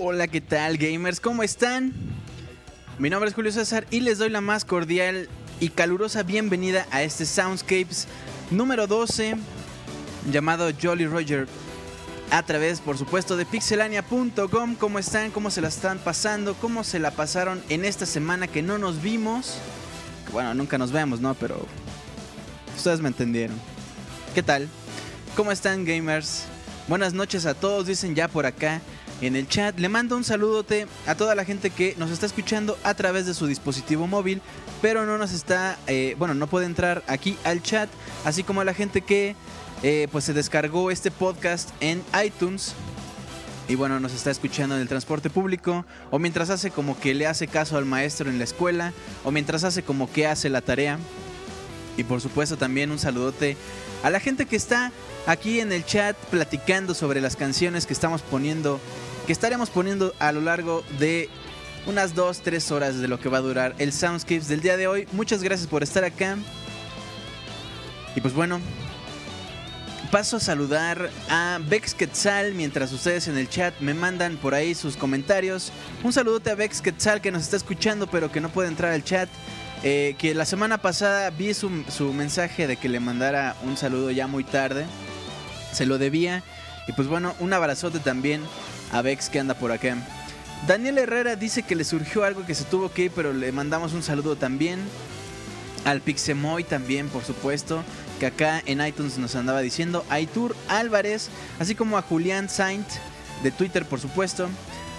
Hola, ¿qué tal gamers? ¿Cómo están? Mi nombre es Julio César y les doy la más cordial y calurosa bienvenida a este Soundscapes número 12 llamado Jolly Roger a través, por supuesto, de pixelania.com. ¿Cómo están? ¿Cómo se la están pasando? ¿Cómo se la pasaron en esta semana que no nos vimos? Bueno, nunca nos vemos, ¿no? Pero ustedes me entendieron. ¿Qué tal? ¿Cómo están gamers? Buenas noches a todos, dicen ya por acá en el chat. Le mando un saludote a toda la gente que nos está escuchando a través de su dispositivo móvil, pero no nos está, eh, bueno, no puede entrar aquí al chat, así como a la gente que eh, pues se descargó este podcast en iTunes. Y bueno, nos está escuchando en el transporte público, o mientras hace como que le hace caso al maestro en la escuela, o mientras hace como que hace la tarea. Y por supuesto también un saludote a la gente que está aquí en el chat platicando sobre las canciones que estamos poniendo, que estaremos poniendo a lo largo de unas 2-3 horas de lo que va a durar el Soundscapes del día de hoy. Muchas gracias por estar acá. Y pues bueno, paso a saludar a Bex Quetzal mientras ustedes en el chat me mandan por ahí sus comentarios. Un saludote a Bex Quetzal que nos está escuchando pero que no puede entrar al chat. Eh, que la semana pasada vi su, su mensaje de que le mandara un saludo ya muy tarde. Se lo debía. Y pues bueno, un abrazote también a Bex que anda por acá. Daniel Herrera dice que le surgió algo que se tuvo que ir, pero le mandamos un saludo también. Al Pixemoy también, por supuesto, que acá en iTunes nos andaba diciendo. Aitur Álvarez, así como a Julián Saint de Twitter, por supuesto.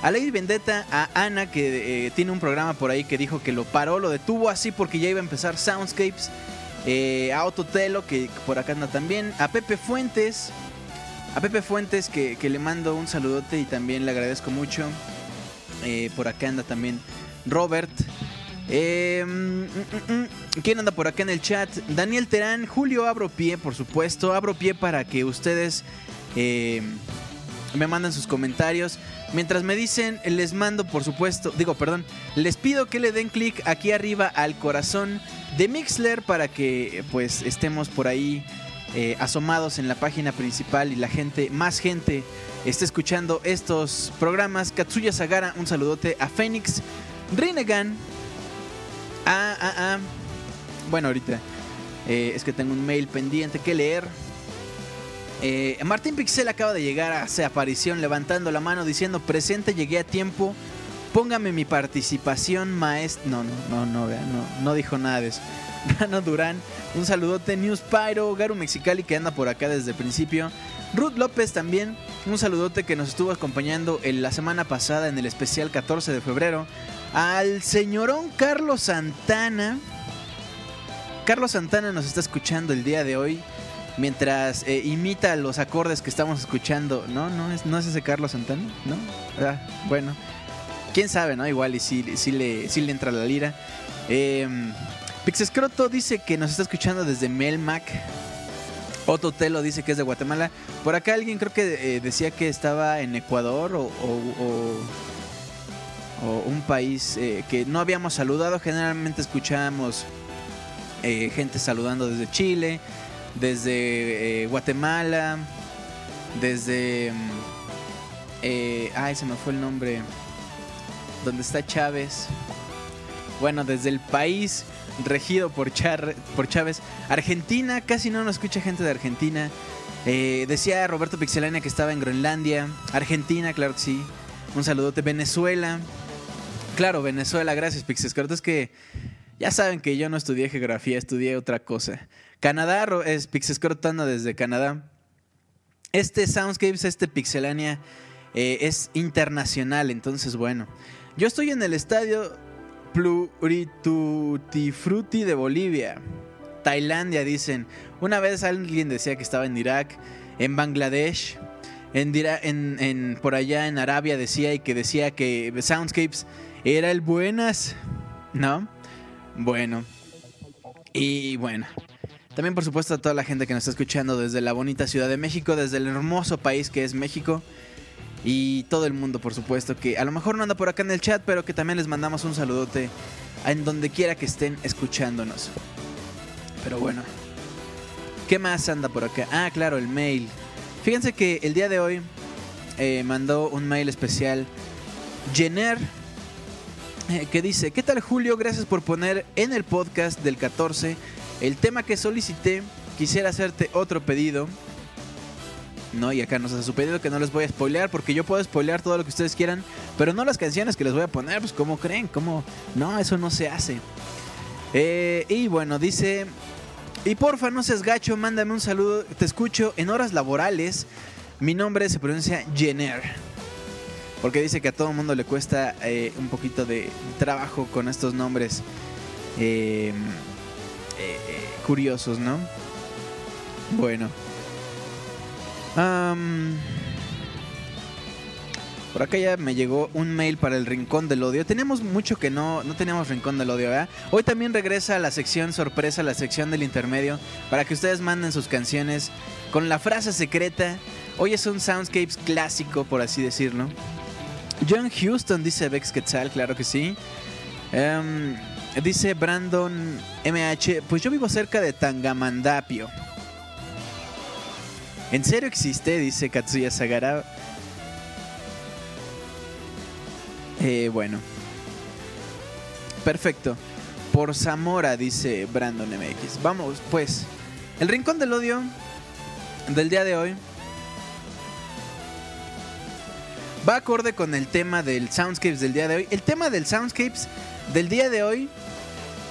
A Lady Vendetta, a Ana, que eh, tiene un programa por ahí que dijo que lo paró, lo detuvo así porque ya iba a empezar Soundscapes. Eh, a Ototelo, que por acá anda también. A Pepe Fuentes. A Pepe Fuentes, que, que le mando un saludote y también le agradezco mucho. Eh, por acá anda también Robert. Eh, mm, mm, mm. ¿Quién anda por acá en el chat? Daniel Terán, Julio Abro Pie, por supuesto. Abro Pie para que ustedes eh, me manden sus comentarios. Mientras me dicen, les mando, por supuesto, digo, perdón, les pido que le den clic aquí arriba al corazón de Mixler para que pues estemos por ahí eh, asomados en la página principal y la gente, más gente, esté escuchando estos programas. Katsuya Sagara, un saludote a Phoenix, Rinnegan, a, a, a, bueno, ahorita eh, es que tengo un mail pendiente que leer. Eh, Martín Pixel acaba de llegar a su aparición levantando la mano diciendo presente, llegué a tiempo. Póngame mi participación, maestro. No, no, no, no, vea, no, no dijo nada de eso. Rano Durán, un saludote. News Pyro, Garu Mexicali que anda por acá desde el principio. Ruth López también, un saludote que nos estuvo acompañando en la semana pasada en el especial 14 de febrero. Al señorón Carlos Santana. Carlos Santana nos está escuchando el día de hoy mientras eh, imita los acordes que estamos escuchando. No, no es, no es ese Carlos Santana, ¿no? Ah, bueno, quién sabe, ¿no? Igual y si le, entra la lira. Eh, Pixescroto dice que nos está escuchando desde Melmac. Otto Telo dice que es de Guatemala. Por acá alguien creo que eh, decía que estaba en Ecuador o, o, o, o un país eh, que no habíamos saludado. Generalmente escuchamos eh, gente saludando desde Chile, desde Guatemala, desde... Mm, ay, se me fue el nombre. Donde está Chávez. Bueno, desde el país regido por, por Chávez. Argentina, casi no nos escucha gente de Argentina. Eh, decía Roberto Pixelania que estaba en Groenlandia. Argentina, claro que sí. Un saludote. Venezuela. Claro, Venezuela, gracias Pixescorto. Es que ya saben que yo no estudié geografía, estudié otra cosa. Canadá, es Pixescortando desde Canadá. Este Soundscapes, este Pixelania, eh, es internacional, entonces bueno. Yo estoy en el estadio Pluritutifruti de Bolivia. Tailandia, dicen. Una vez alguien decía que estaba en Irak, en Bangladesh, en, en, en, por allá en Arabia decía y que decía que Soundscapes era el buenas, ¿no? Bueno. Y bueno. También por supuesto a toda la gente que nos está escuchando desde la bonita Ciudad de México, desde el hermoso país que es México. Y todo el mundo, por supuesto, que a lo mejor no anda por acá en el chat, pero que también les mandamos un saludote en donde quiera que estén escuchándonos. Pero bueno. ¿Qué más anda por acá? Ah, claro, el mail. Fíjense que el día de hoy eh, mandó un mail especial Jenner, eh, que dice, ¿qué tal Julio? Gracias por poner en el podcast del 14 el tema que solicité. Quisiera hacerte otro pedido. No, y acá nos hace su pedido que no les voy a spoilear porque yo puedo spoilear todo lo que ustedes quieran, pero no las canciones que les voy a poner, pues como creen, como no, eso no se hace. Eh, y bueno, dice, y porfa, no seas gacho, mándame un saludo, te escucho en horas laborales. Mi nombre se pronuncia Jenner. Porque dice que a todo el mundo le cuesta eh, un poquito de trabajo con estos nombres eh, curiosos, ¿no? Bueno. Por acá ya me llegó un mail para el Rincón del Odio. Tenemos mucho que no, no teníamos Rincón del Odio, ¿verdad? Hoy también regresa a la sección sorpresa, la sección del intermedio, para que ustedes manden sus canciones con la frase secreta. Hoy es un Soundscapes clásico, por así decirlo. John Houston dice Vex Quetzal, claro que sí. dice Brandon MH, pues yo vivo cerca de Tangamandapio. ¿En serio existe? Dice Katsuya Sagara. Eh, bueno. Perfecto. Por Zamora, dice Brandon MX. Vamos, pues. El rincón del odio del día de hoy va acorde con el tema del Soundscapes del día de hoy. El tema del Soundscapes del día de hoy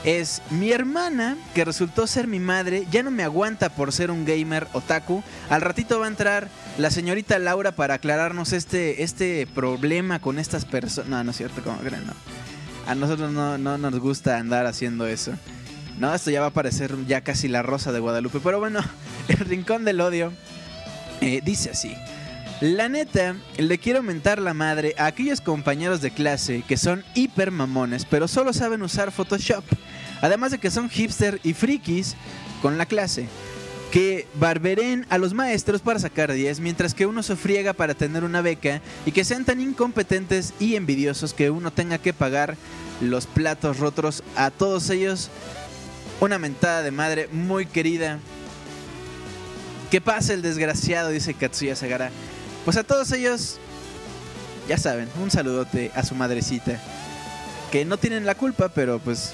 es mi hermana, que resultó ser mi madre, ya no me aguanta por ser un gamer otaku. Al ratito va a entrar la señorita Laura para aclararnos este, este problema con estas personas. No, no es cierto, como creen, no. A nosotros no, nos gusta andar haciendo eso. No, esto ya va a parecer ya casi la rosa de Guadalupe. Pero bueno, el rincón del odio eh, dice así. La neta, le quiero mentar la madre a aquellos compañeros de clase que son hiper mamones, pero solo saben usar Photoshop. Además de que son hipster y frikis con la clase. Que barberen a los maestros para sacar 10, mientras que uno se friega para tener una beca y que sean tan incompetentes y envidiosos que uno tenga que pagar los platos rotos a todos ellos. Una mentada de madre muy querida. Que pase el desgraciado, dice Katsuya Sagara. Pues a todos ellos, ya saben, un saludote a su madrecita. Que no tienen la culpa, pero pues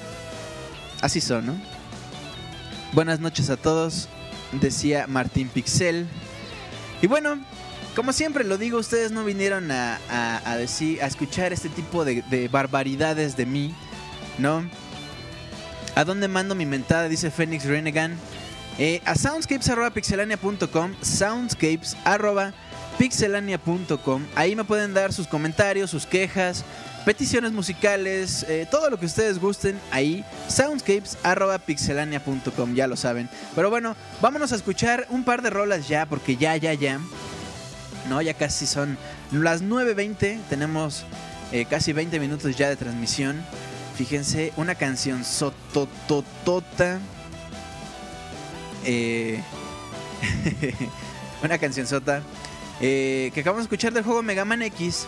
así son, ¿no? Buenas noches a todos, decía Martín Pixel. Y bueno, como siempre lo digo, ustedes no vinieron a, decir, a escuchar este tipo de, de, barbaridades de mí, ¿no? ¿A dónde mando mi mentada? Dice Phoenix Renegan. Eh, a soundscapes.pixelania.com, soundscapes pixelania.com. Ahí me pueden dar sus comentarios, sus quejas, peticiones musicales, eh, todo lo que ustedes gusten. Ahí, soundscapes.pixelania.com, ya lo saben. Pero bueno, vámonos a escuchar un par de rolas ya, porque ya, ya, ya. No, ya casi son las 9.20. Tenemos eh, casi 20 minutos ya de transmisión. Fíjense, una canción sotototota. Eh, una canción sota eh, que acabamos de escuchar del juego Mega Man X.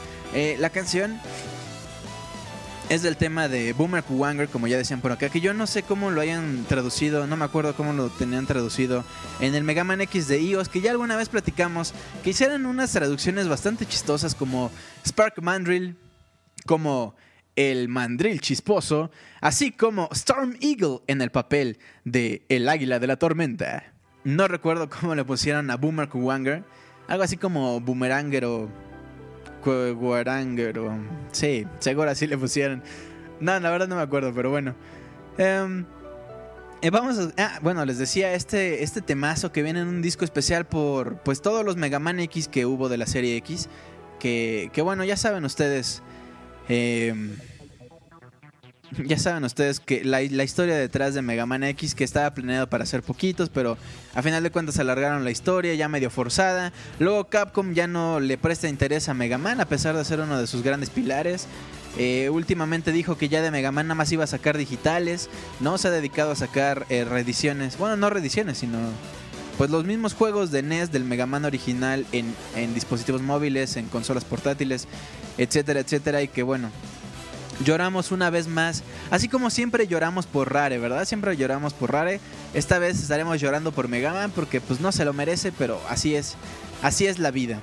La canción es del tema de Boomer Kuwanger, como ya decían por acá, que yo no sé cómo lo hayan traducido, no me acuerdo cómo lo tenían traducido en el Mega Man X de iOS, que ya alguna vez platicamos, que hicieron unas traducciones bastante chistosas como Spark Mandrill, como el mandril chisposo, así como Storm Eagle en el papel de El Águila de la Tormenta. No recuerdo cómo le pusieron a Boomer Kuwanger. Algo así como Boomeranger o Guaranger. Sí, seguro así le pusieron. No, la verdad no me acuerdo, pero bueno. Em, eh, vamos a, ah, bueno, les decía, este, este temazo que viene en un disco especial por pues todos los Mega Man X que hubo de la serie X. Que, que bueno, ya saben ustedes. Eh, ya saben ustedes que la, historia detrás de Mega Man X que estaba planeado para ser poquitos, pero a final de cuentas alargaron la historia ya medio forzada. Luego Capcom ya no le presta interés a Mega Man a pesar de ser uno de sus grandes pilares. Eh, últimamente dijo que ya de Mega Man nada más iba a sacar digitales, no se ha dedicado a sacar eh, reediciones, bueno no reediciones sino pues los mismos juegos de NES del Mega Man original en, en dispositivos móviles, en consolas portátiles, etcétera, etcétera y que bueno lloramos una vez más. Así como siempre lloramos por Rare, ¿verdad? Siempre lloramos por Rare. Esta vez estaremos llorando por Mega Man porque pues no se lo merece, pero así es. Así es la vida.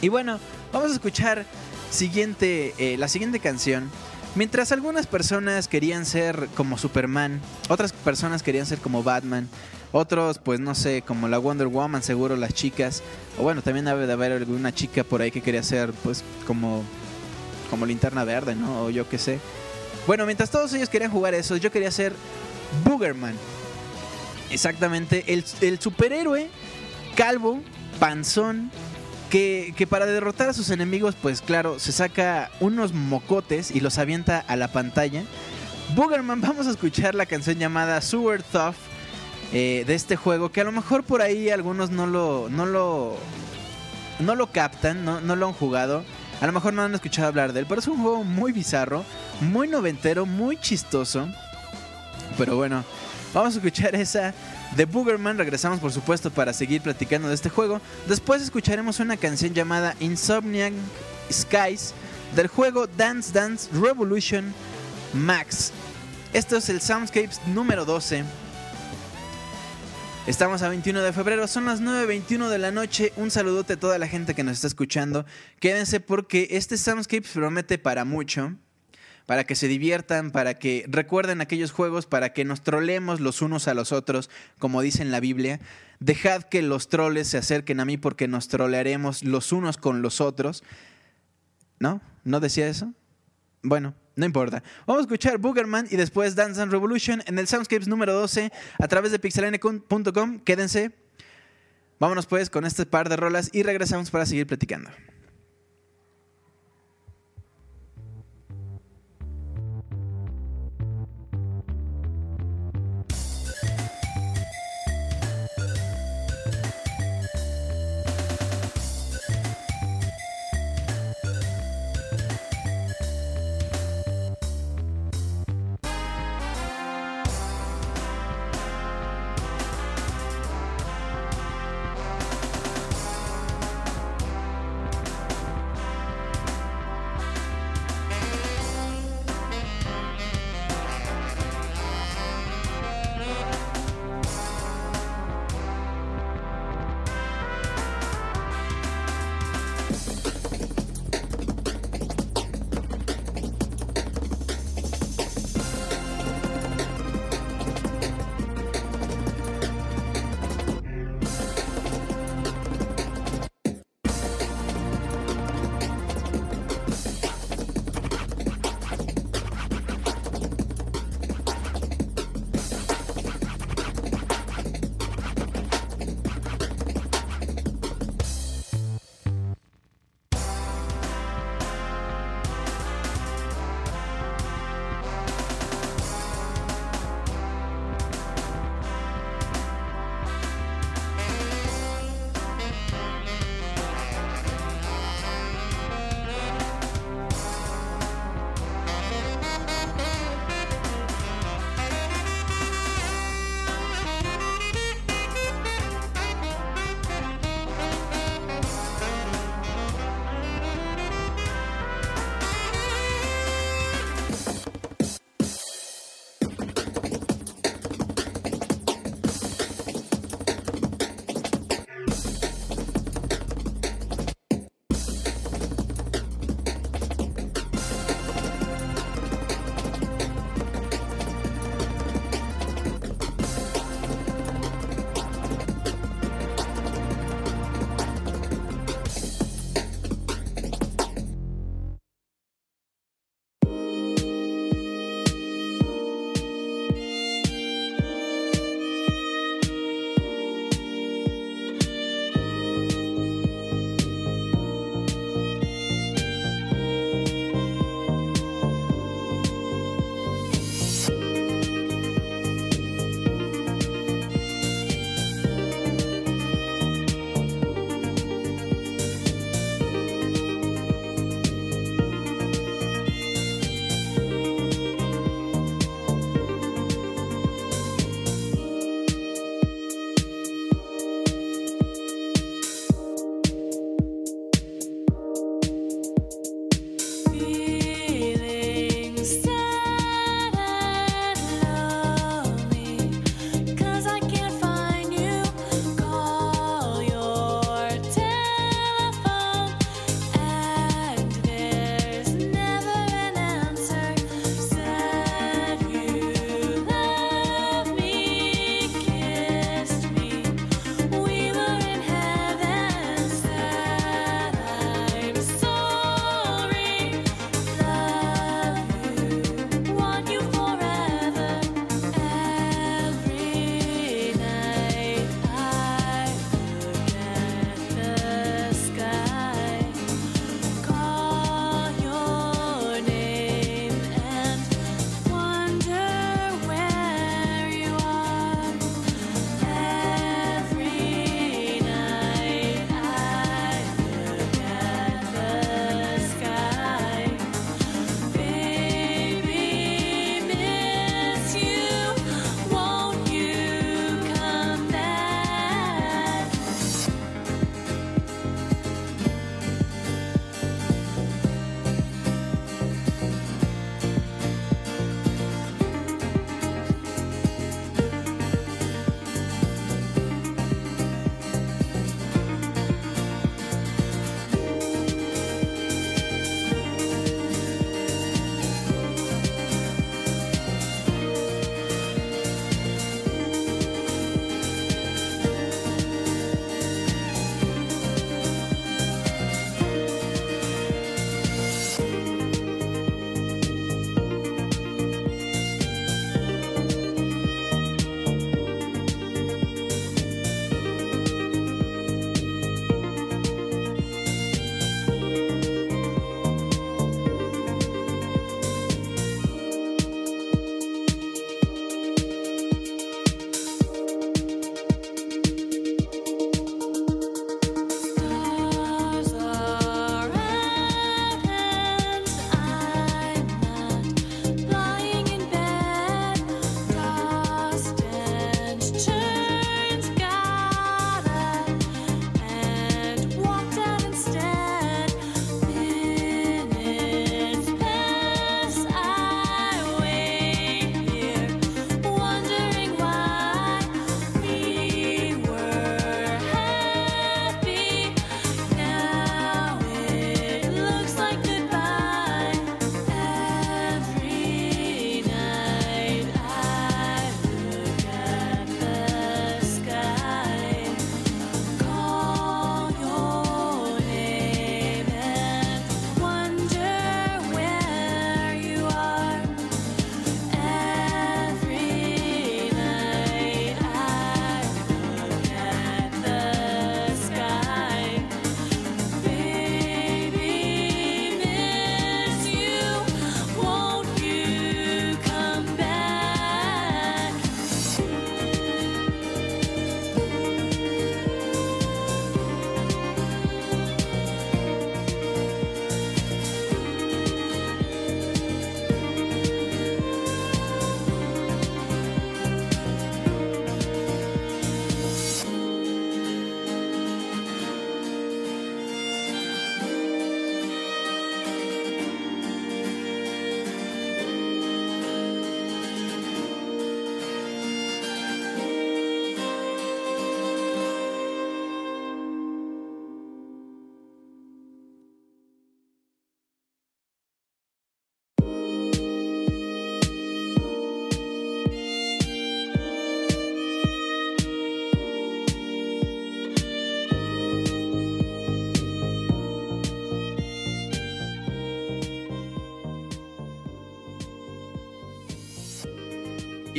Y bueno, vamos a escuchar siguiente, eh, la siguiente canción. Mientras algunas personas querían ser como Superman, otras personas querían ser como Batman, otros, pues no sé, como la Wonder Woman, seguro las chicas. O bueno, también debe de haber alguna chica por ahí que quería ser, pues, como, como linterna verde, ¿no? O yo qué sé. Bueno, mientras todos ellos querían jugar eso, yo quería ser Boogerman. Exactamente, el, el superhéroe calvo, panzón, que, que, para derrotar a sus enemigos, pues claro, se saca unos mocotes y los avienta a la pantalla. Boogerman, vamos a escuchar la canción llamada Sewer Tough eh, de este juego, que a lo mejor por ahí algunos no lo, no lo, no lo captan, no, no lo han jugado. A lo mejor no han escuchado hablar de él, pero es un juego muy bizarro, muy noventero, muy chistoso. Pero bueno, vamos a escuchar esa de Boogerman. Regresamos, por supuesto, para seguir platicando de este juego. Después escucharemos una canción llamada Insomniac Skies del juego Dance Dance Revolution Max. Esto es el Soundscapes número 12. Estamos a 21 de febrero, son las 9.21 de la noche. Un saludote a toda la gente que nos está escuchando. Quédense porque este Soundscapes promete para mucho para que se diviertan, para que recuerden aquellos juegos, para que nos trolemos los unos a los otros, como dice en la Biblia. Dejad que los troles se acerquen a mí porque nos trolearemos los unos con los otros. ¿No? ¿No decía eso? Bueno, no importa. Vamos a escuchar Boogerman y después Dance and Revolution en el Soundscapes número 12 a través de pixelane.com. Quédense. Vámonos pues con este par de rolas y regresamos para seguir platicando.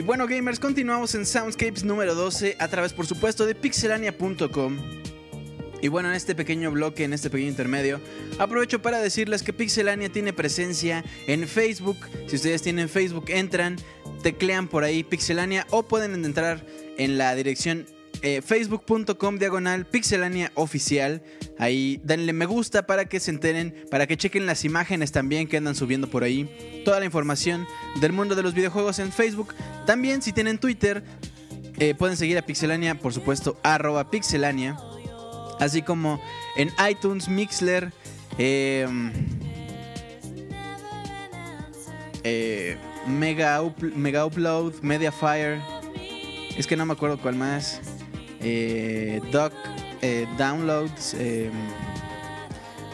Bueno, gamers, continuamos en Soundscapes número 12 a través, por supuesto, de pixelania.com. Y bueno, en este pequeño bloque, en este pequeño intermedio, aprovecho para decirles que Pixelania tiene presencia en Facebook. Si ustedes tienen Facebook, entran, teclean por ahí Pixelania o pueden entrar en la dirección eh, facebook.com diagonal pixelania oficial. Ahí denle me gusta para que se enteren, para que chequen las imágenes también que andan subiendo por ahí. Toda la información del mundo de los videojuegos en Facebook. También si tienen Twitter, eh, pueden seguir a Pixelania, por supuesto, arroba pixelania. Así como en iTunes, Mixler, em, eh, Mega, Mega Upload, Mediafire. Es que no me acuerdo cuál más eh, Doc eh, Downloads. Eh,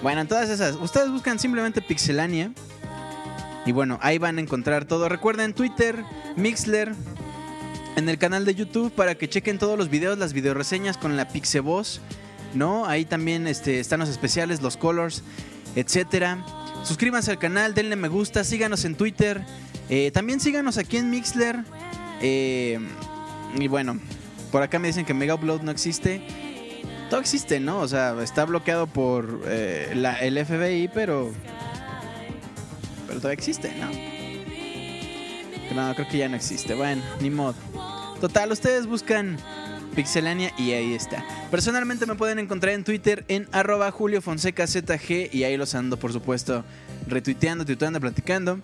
bueno, en todas esas. Ustedes buscan simplemente Pixelania. Y bueno, ahí van a encontrar todo. Recuerden Twitter, Mixler, en el canal de YouTube para que chequen todos los videos, las videoreseñas con la Pixevoz. ¿No? Ahí también este, están los especiales, los colors, etcétera. Suscríbanse al canal, denle me gusta, síganos en Twitter. Eh, también síganos aquí en Mixler. y bueno, por acá me dicen que Mega Upload no existe. Todo existe, ¿no? O sea, está bloqueado por eh, el FBI, pero. Pero todavía existe, ¿no? No, creo que ya no existe. Bueno, ni modo. Total, ustedes buscan Pixelania y ahí está. Personalmente me pueden encontrar en Twitter en arroba Julio ZG y ahí los ando, por supuesto, retuiteando, tuiteando, platicando.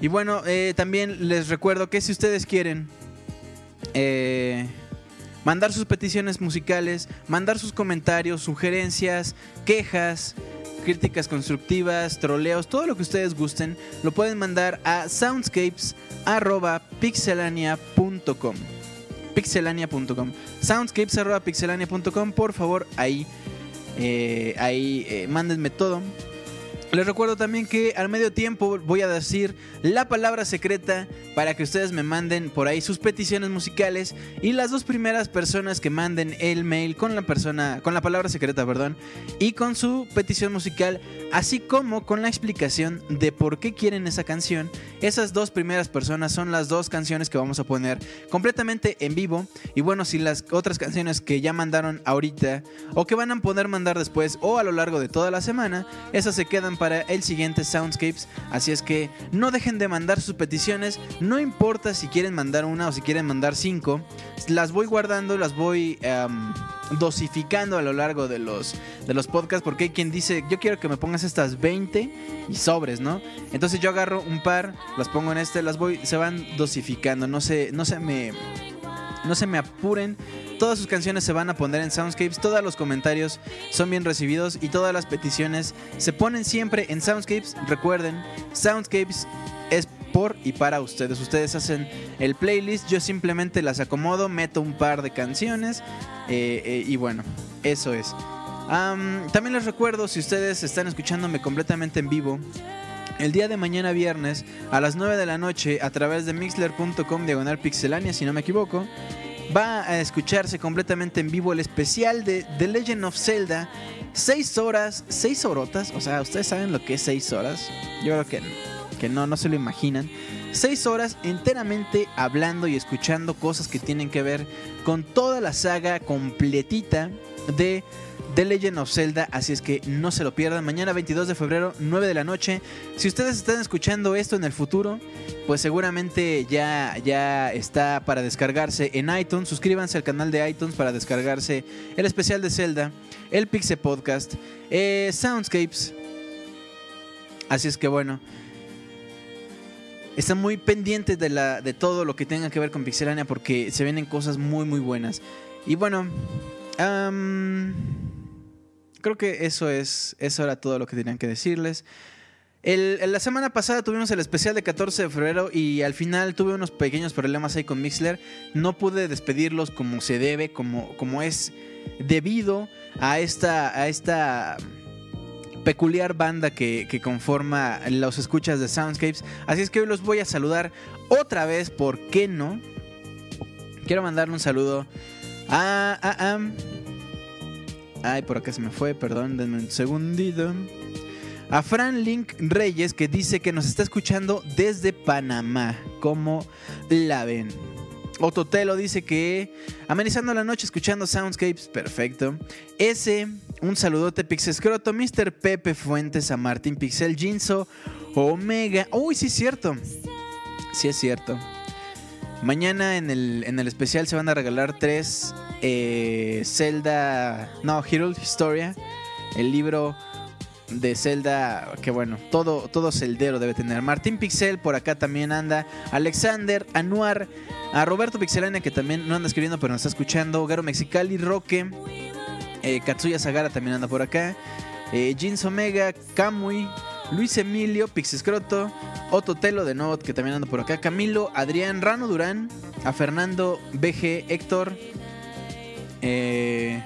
Y bueno, eh, también les recuerdo que si ustedes quieren eh, mandar sus peticiones musicales, mandar sus comentarios, sugerencias, quejas, críticas constructivas, troleos, todo lo que ustedes gusten, lo pueden mandar a soundscapes.pixelania.com. Pixelania.com. Soundscapes.pixelania.com. Por favor, ahí, eh, ahí eh, mándenme todo. Les recuerdo también que al medio tiempo voy a decir la palabra secreta para que ustedes me manden por ahí sus peticiones musicales y las dos primeras personas que manden el mail con la persona con la palabra secreta, perdón, y con su petición musical, así como con la explicación de por qué quieren esa canción. Esas dos primeras personas son las dos canciones que vamos a poner completamente en vivo y bueno, si las otras canciones que ya mandaron ahorita o que van a poder mandar después o a lo largo de toda la semana, esas se quedan para para el siguiente Soundscapes. Así es que no dejen de mandar sus peticiones. No importa si quieren mandar una o si quieren mandar cinco. Las voy guardando, las voy em, dosificando a lo largo de los, de los podcasts. Porque hay quien dice, yo quiero que me pongas estas 20 y sobres, ¿no? Entonces yo agarro un par, las pongo en este, las voy, se van dosificando. No se, no se me... No se me apuren Todas sus canciones se van a poner en Soundscapes, todos los comentarios son bien recibidos y todas las peticiones se ponen siempre en Soundscapes. Recuerden, Soundscapes es por y para ustedes. Ustedes hacen el playlist, yo simplemente las acomodo, meto un par de canciones eh, eh, y bueno, eso es. también les recuerdo, si ustedes están escuchándome completamente en vivo, el día de mañana viernes a las 9 de la noche a través de mixler.com diagonal pixelania, si no me equivoco, va a escucharse completamente en vivo el especial de The Legend of Zelda. Seis horas, seis horotas, o sea, ¿ustedes saben lo que es seis horas? Yo creo que, que no, no se lo imaginan. Seis horas enteramente hablando y escuchando cosas que tienen que ver con toda la saga completita de The Legend of Zelda, así es que no se lo pierdan. Mañana 22 de febrero, 9 de la noche. Si ustedes están escuchando esto en el futuro, pues seguramente ya, ya está para descargarse en iTunes. Suscríbanse al canal de iTunes para descargarse el especial de Zelda, el Pixel Podcast, eh, Soundscapes. Así es que bueno. Están muy pendientes de, la, de todo lo que tenga que ver con Pixelania porque se vienen cosas muy muy buenas. Y bueno, creo que eso es, eso era todo lo que tenían que decirles. la semana pasada tuvimos el especial de 14 de febrero y al final tuve unos pequeños problemas ahí con Mixler. No pude despedirlos como se debe, como, como es debido a esta, a esta peculiar banda que, que, conforma los escuchas de Soundscapes. Así es que hoy los voy a saludar otra vez, ¿por qué no? Quiero mandarle un saludo a, a Ay, por acá se me fue, perdón, denme un segundito. A Fran Link Reyes que dice que nos está escuchando desde Panamá. cómo la ven. Ototelo dice que amenizando la noche escuchando Soundscapes, perfecto. Ese, un saludote Pixescroto, Mr. Pepe Fuentes, a Martín Pixel, Jinso, Omega. Uy, sí es cierto. Sí es cierto. Mañana en el, en el especial se van a regalar tres eh, Zelda, no, Hero Historia, el libro de Zelda, que bueno, todo, todo celdero debe tener. Martín Pixel por acá también anda. Alexander, Anuar, a Roberto Pixelania que también no anda escribiendo pero nos está escuchando. Garo Mexicali, Roque, eh, Katsuya Sagara también anda por acá. Eh, Jeans Omega, Kamui, Luis Emilio, Pixescroto, Otto Telo de Not que también anda por acá. Camilo, Adrián, Rano Durán, a Fernando, BG, Héctor. Eh,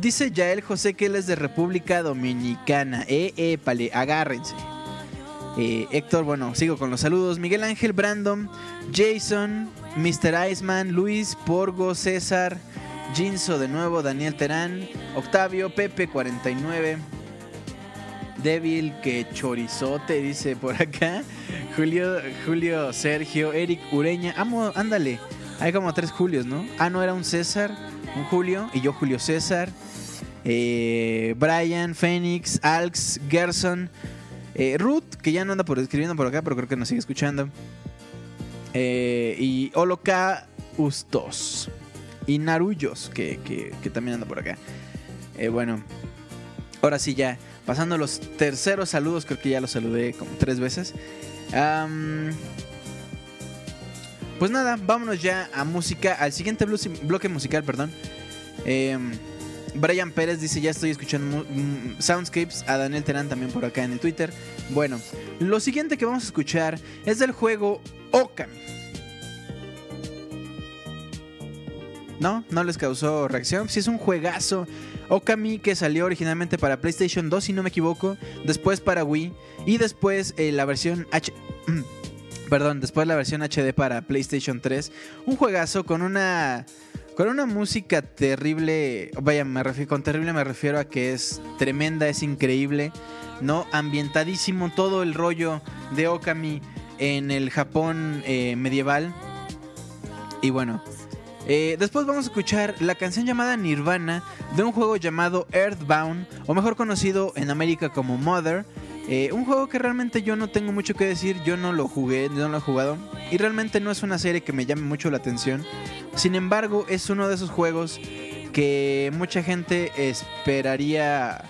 Dice Yael José que él es de República Dominicana. Eh, eh, pale, agárrense. Héctor, bueno, sigo con los saludos. Miguel Ángel Brandon, Jason, Mr. Iceman, Luis, Porgo, César, Jinso de nuevo, Daniel Terán, Octavio, Pepe 49. Débil que chorizote, dice por acá. Julio, Julio, Sergio, Eric Ureña. Amo, ándale. Hay como tres Julios, ¿no? Ah, no, era un César, un Julio y yo Julio César. Eh, Brian, Phoenix, Alx, Gerson, eh, Ruth, que ya no anda por escribiendo por acá, pero creo que nos sigue escuchando. Eh, y Oloka Ustos. Y Naruyos, que, que, también anda por acá. bueno, ahora sí ya. Pasando los terceros saludos, creo que ya los saludé como tres veces. Pues nada, vámonos ya a música, al siguiente bloque musical, perdón. Eh, Brian Pérez dice, ya estoy escuchando Soundscapes. A Daniel Terán también por acá en el Twitter. Bueno, lo siguiente que vamos a escuchar es del juego Okami. ¿No? ¿No les causó reacción? Sí, es un juegazo. Okami que salió originalmente para PlayStation 2, si no me equivoco. Después para Wii. Y después eh, la versión H... Perdón, después la versión HD para PlayStation 3. Un juegazo con una con una música terrible, vaya, me refiero, con terrible me refiero a que es tremenda, es increíble, ¿no? Ambientadísimo todo el rollo de Okami en el Japón eh, medieval. Y bueno, eh, después vamos a escuchar la canción llamada Nirvana de un juego llamado Earthbound, o mejor conocido en América como Mother. Eh, un juego que realmente yo no tengo mucho que decir, yo no lo jugué, no lo he jugado y realmente no es una serie que me llame mucho la atención. Sin embargo, es uno de esos juegos que mucha gente esperaría,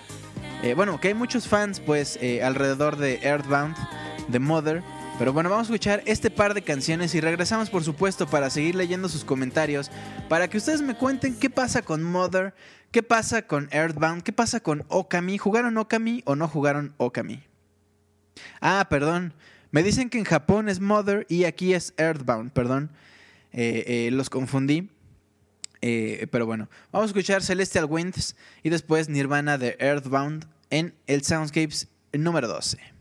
eh, bueno, que hay muchos fans pues alrededor de Earthbound, de Mother. Pero bueno, vamos a escuchar este par de canciones y regresamos por supuesto para seguir leyendo sus comentarios, para que ustedes me cuenten qué pasa con Mother, qué pasa con Earthbound, qué pasa con Okami, ¿jugaron Okami o no jugaron Okami? Ah, perdón. Me dicen que en Japón es Mother y aquí es Earthbound, perdón. Eh, eh, los confundí. Eh, pero bueno, vamos a escuchar Celestial Winds y después Nirvana de Earthbound en el Soundscapes número 12.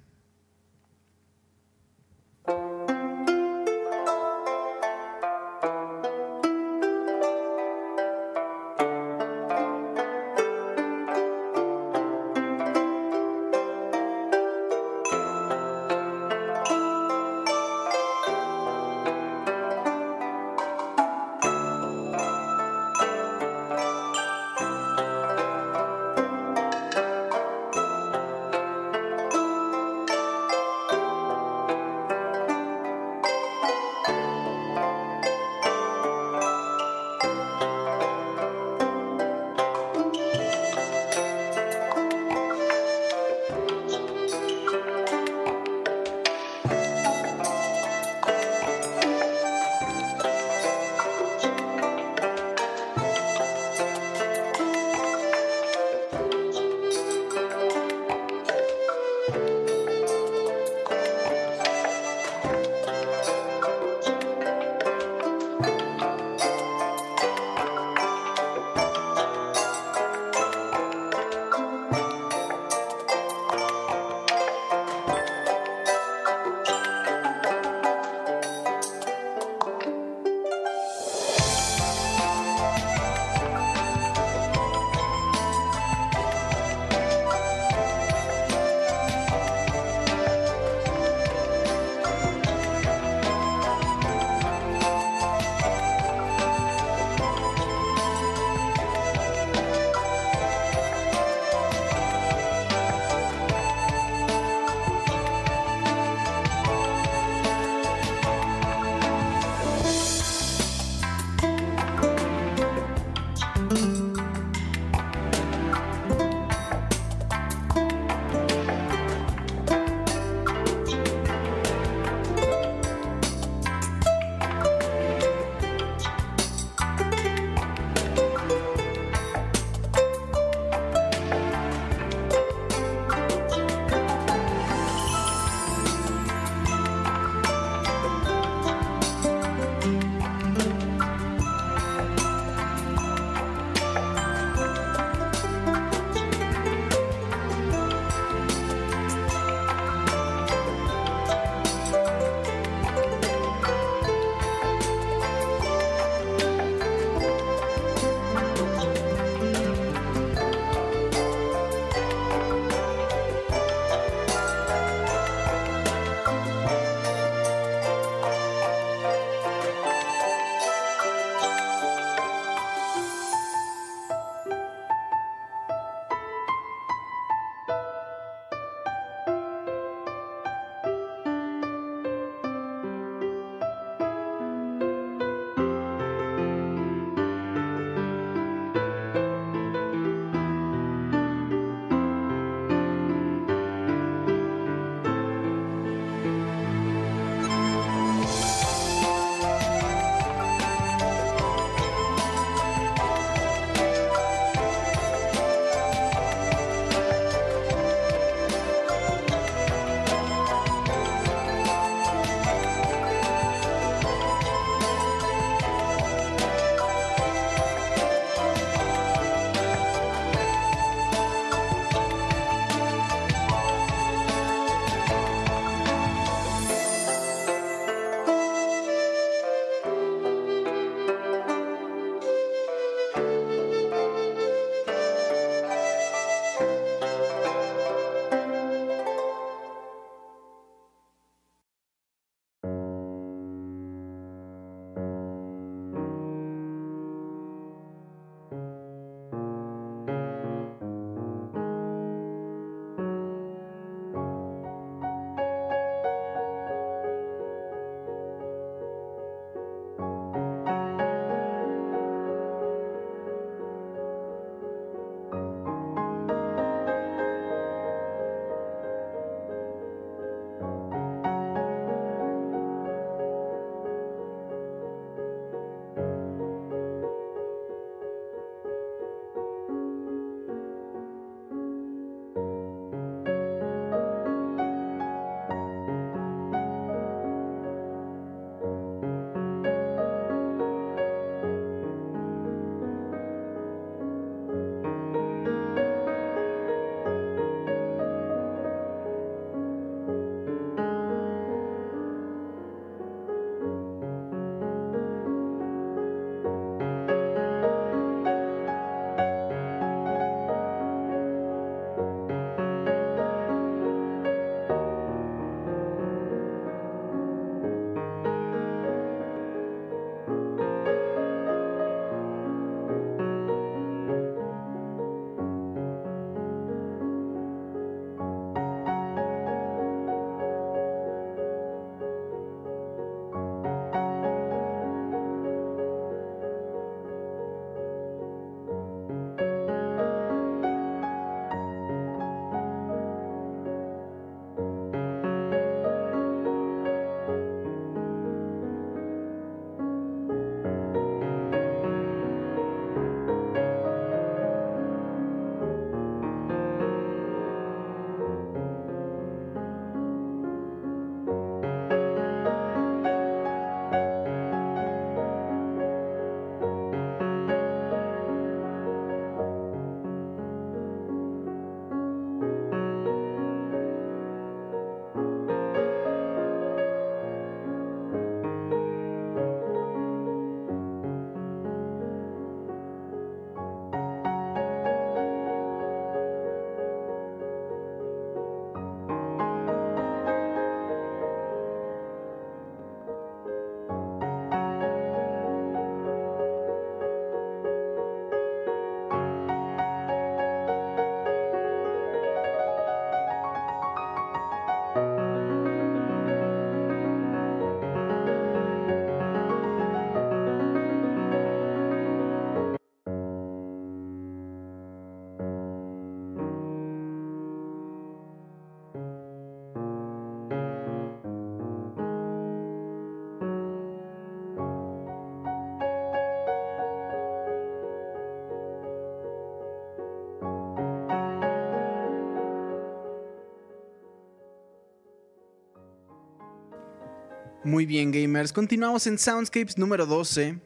Muy bien, gamers. Continuamos en Soundscapes número 12.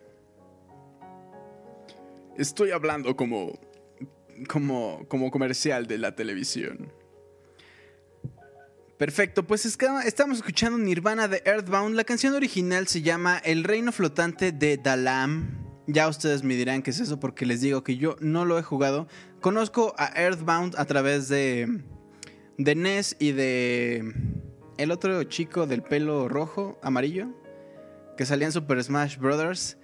Estoy hablando como. como. como comercial de la televisión. Perfecto, pues estamos escuchando Nirvana de Earthbound. La canción original se llama El Reino Flotante de Dalam. Ya ustedes me dirán qué es eso porque les digo que yo no lo he jugado. Conozco a Earthbound a través de, de NES y de el otro chico del pelo rojo, amarillo, que salía en Super Smash Bros.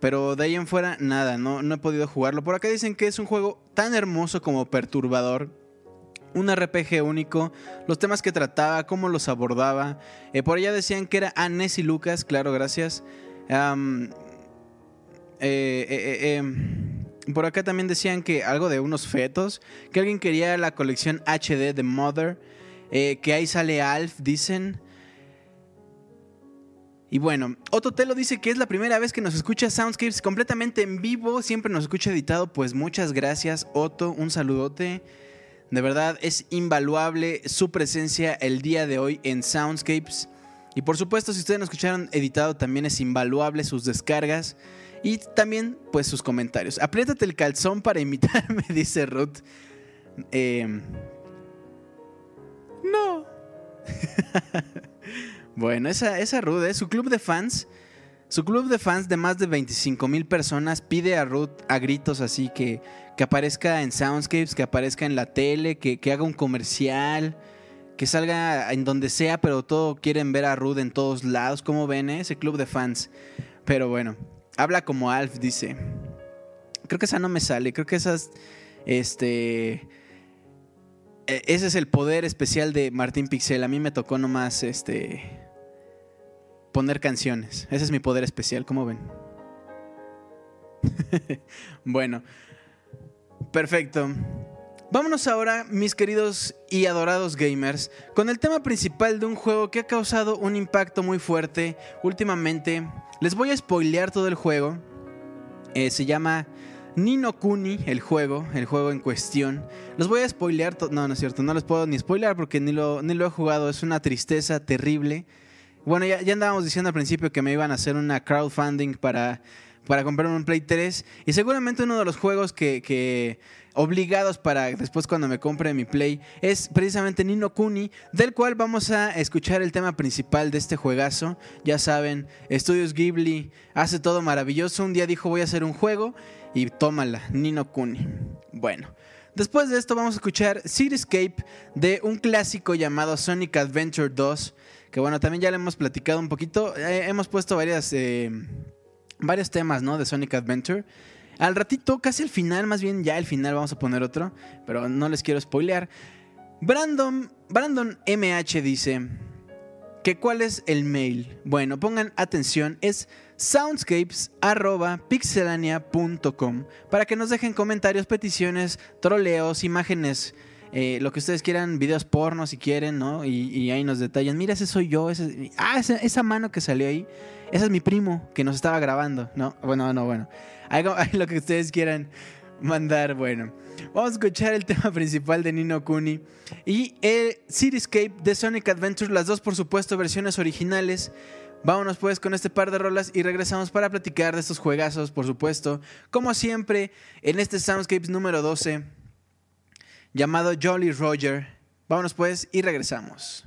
Pero de ahí en fuera, nada, no, no he podido jugarlo. Por acá dicen que es un juego tan hermoso como perturbador. Un RPG único, los temas que trataba, cómo los abordaba. Eh, por allá decían que era a y Lucas, claro, gracias. Eh, eh, por acá también decían que algo de unos fetos, que alguien quería la colección HD de Mother. Eh, que ahí sale Alf, dicen. Y bueno, Otto Telo dice que es la primera vez que nos escucha Soundscapes completamente en vivo, siempre nos escucha editado, pues muchas gracias Otto, un saludote. De verdad es invaluable su presencia el día de hoy en Soundscapes. Y por supuesto, si ustedes nos escucharon editado, también es invaluable sus descargas y también pues sus comentarios. Apriétate el calzón para imitarme, dice Ruth. Eh, no. bueno, esa, esa Ruth, ¿eh? su club de fans, su club de fans de más de 25 mil personas pide a Ruth a gritos así que, que aparezca en Soundscapes, que aparezca en la tele, que, haga un comercial, que salga en donde sea, pero todo quieren ver a Ruth en todos lados. como ven eh? ese club de fans? Pero bueno, habla como Alf, dice. Creo que esa no me sale, creo que esas, este ese es el poder especial de Martín Pixel. A mí me tocó nomás este poner canciones. Ese es mi poder especial, ¿cómo ven? bueno, perfecto. Vámonos ahora, mis queridos y adorados gamers, con el tema principal de un juego que ha causado un impacto muy fuerte últimamente. Les voy a spoilear todo el juego. Eh, se llama Nino Kuni, el juego, el juego en cuestión. Los voy a spoilear. No, no es cierto, no les puedo ni spoilear porque ni lo, ni lo he jugado. Es una tristeza terrible. Bueno, ya, ya andábamos diciendo al principio que me iban a hacer una crowdfunding para, para comprarme un Play 3. Y seguramente uno de los juegos que, que obligados para después cuando me compre mi Play es precisamente Nino Kuni, del cual vamos a escuchar el tema principal de este juegazo. Ya saben, Studios Ghibli hace todo maravilloso. Un día dijo voy a hacer un juego y tómala, Nino Kuni. Bueno, después de esto vamos a escuchar Cityscape de un clásico llamado Sonic Adventure 2, que bueno, también ya le hemos platicado un poquito, eh, hemos puesto varias, eh, varios temas, ¿no? De Sonic Adventure. Al ratito, casi al final, más bien ya al final vamos a poner otro, pero no les quiero spoilear. Brandon, Brandon MH dice que cuál es el mail. Bueno, pongan atención, es soundscapes.pixelania.com para que nos dejen comentarios, peticiones, troleos, imágenes, eh, lo que ustedes quieran, videos porno si quieren, ¿no? Y, ahí nos detallan, mira, ese soy yo, ah, esa, mano que salió ahí, ese es mi primo que nos estaba grabando, ¿no? Bueno, no, bueno, algo, lo que ustedes quieran mandar, bueno. Vamos a escuchar el tema principal de Nino Kuni y el Cityscape de Sonic Adventure, las dos por supuesto versiones originales. Vámonos pues con este par de rolas y regresamos para platicar de estos juegazos, por supuesto, como siempre, en este Soundscapes número 12, llamado Jolly Roger. Vámonos pues y regresamos.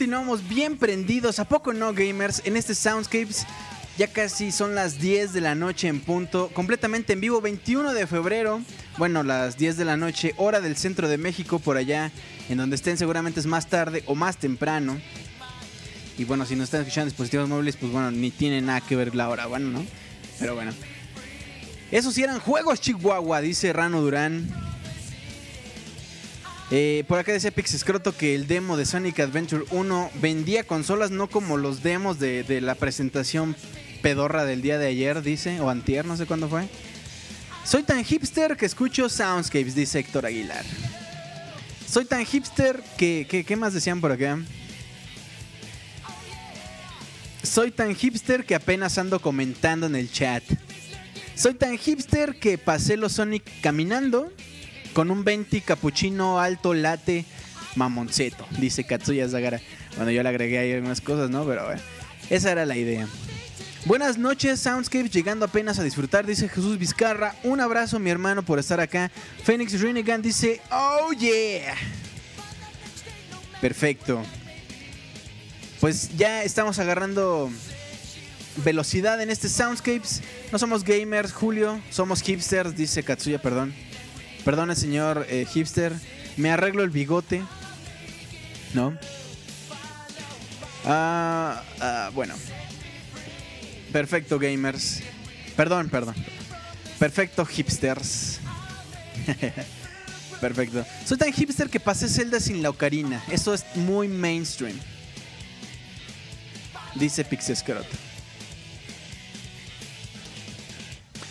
Continuamos bien prendidos, ¿a poco no, gamers? En este Soundscapes ya casi son las 10 de la noche en punto, completamente en vivo, 21 de febrero. Bueno, las 10 de la noche, hora del centro de México, por allá, en donde estén seguramente es más tarde o más temprano. Y bueno, si no están escuchando dispositivos móviles, pues bueno, ni tiene nada que ver la hora, bueno, ¿no? Pero bueno. Esos sí eran juegos, Chihuahua, dice Rano Durán. Eh, por acá dice Pixescroto que el demo de Sonic Adventure 1 vendía consolas no como los demos de, de, la presentación pedorra del día de ayer, dice, o antier, no sé cuándo fue. Soy tan hipster que escucho Soundscapes, dice Héctor Aguilar. Soy tan hipster que... que ¿Qué más decían por acá? Soy tan hipster que apenas ando comentando en el chat. Soy tan hipster que pasé los Sonic caminando con un 20 capuchino alto late mamonceto, dice Katsuya Zagara. Bueno, yo le agregué ahí algunas cosas, ¿no? Pero bueno, esa era la idea. Buenas noches, Soundscapes, llegando apenas a disfrutar, dice Jesús Vizcarra. Un abrazo, mi hermano, por estar acá. Phoenix Renegan dice, oh yeah. Perfecto. Pues ya estamos agarrando velocidad en este Soundscapes. No somos gamers, Julio, somos hipsters, dice Katsuya, perdón. Perdone, señor eh, hipster. Me arreglo el bigote. ¿No? Ah, ah, bueno. Perfecto, gamers. Perdón, perdón. Perfecto, hipsters. Perfecto. Soy tan hipster que pasé Zelda sin la ocarina. Eso es muy mainstream. Dice Pixescrot.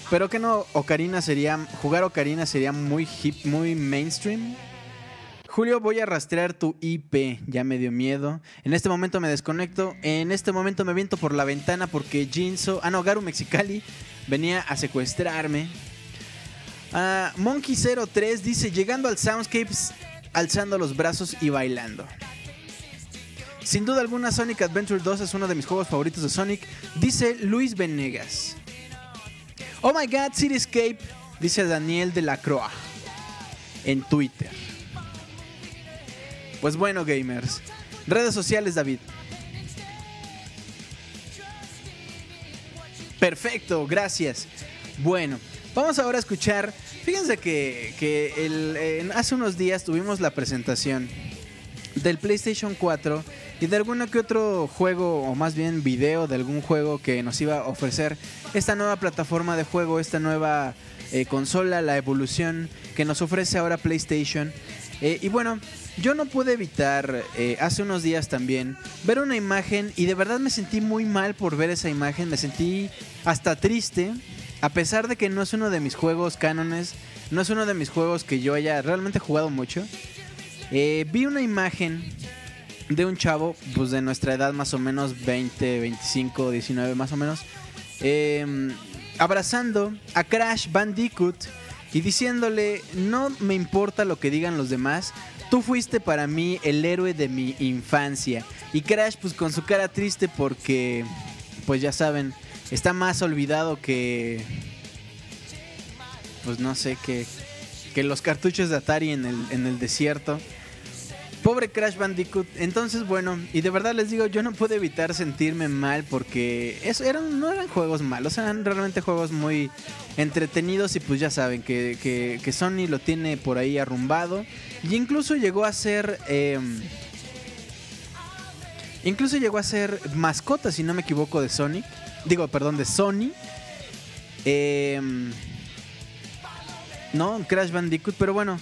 Pero que no, Ocarina sería. Jugar Ocarina sería muy hip, muy mainstream. Julio, voy a rastrear tu IP. Ya me dio miedo. En este momento me desconecto. En este momento me viento por la ventana porque Jinso. Ah, no, Garu Mexicali venía a secuestrarme. Uh, Monkey 03 dice: Llegando al Soundscapes, alzando los brazos y bailando. Sin duda alguna, Sonic Adventure 2 es uno de mis juegos favoritos de Sonic, dice Luis Venegas. Oh my god, Cityscape, dice Daniel de la Croa en Twitter. Pues bueno, gamers. Redes sociales, David. Perfecto, gracias. Bueno, vamos ahora a escuchar. Fíjense que, hace unos días tuvimos la presentación del PlayStation 4 y de alguno que otro juego, o más bien video de algún juego que nos iba a ofrecer esta nueva plataforma de juego, esta nueva eh, consola, la evolución que nos ofrece ahora PlayStation. Eh, y bueno, yo no pude evitar eh, hace unos días también ver una imagen y de verdad me sentí muy mal por ver esa imagen, me sentí hasta triste, a pesar de que no es uno de mis juegos cánones, no es uno de mis juegos que yo haya realmente jugado mucho. Vi una imagen de un chavo, pues de nuestra edad más o menos, 20, 25, 19 más o menos, em, abrazando a Crash Bandicoot y diciéndole, no me importa lo que digan los demás, tú fuiste para mí el héroe de mi infancia. Y Crash pues con su cara triste porque, pues ya saben, está más olvidado que, pues no sé, que, que los cartuchos de Atari en el, en el desierto. Pobre Crash Bandicoot. Entonces, bueno, y de verdad les digo, yo no pude evitar sentirme mal porque eso eran, no eran juegos malos, eran realmente juegos muy entretenidos y pues ya saben que, que, Sony lo tiene por ahí arrumbado. Y incluso llegó a ser... Em, incluso llegó a ser mascota, si no me equivoco, de Sonic. Digo, perdón, de Sony. Em, no, Crash Bandicoot, pero bueno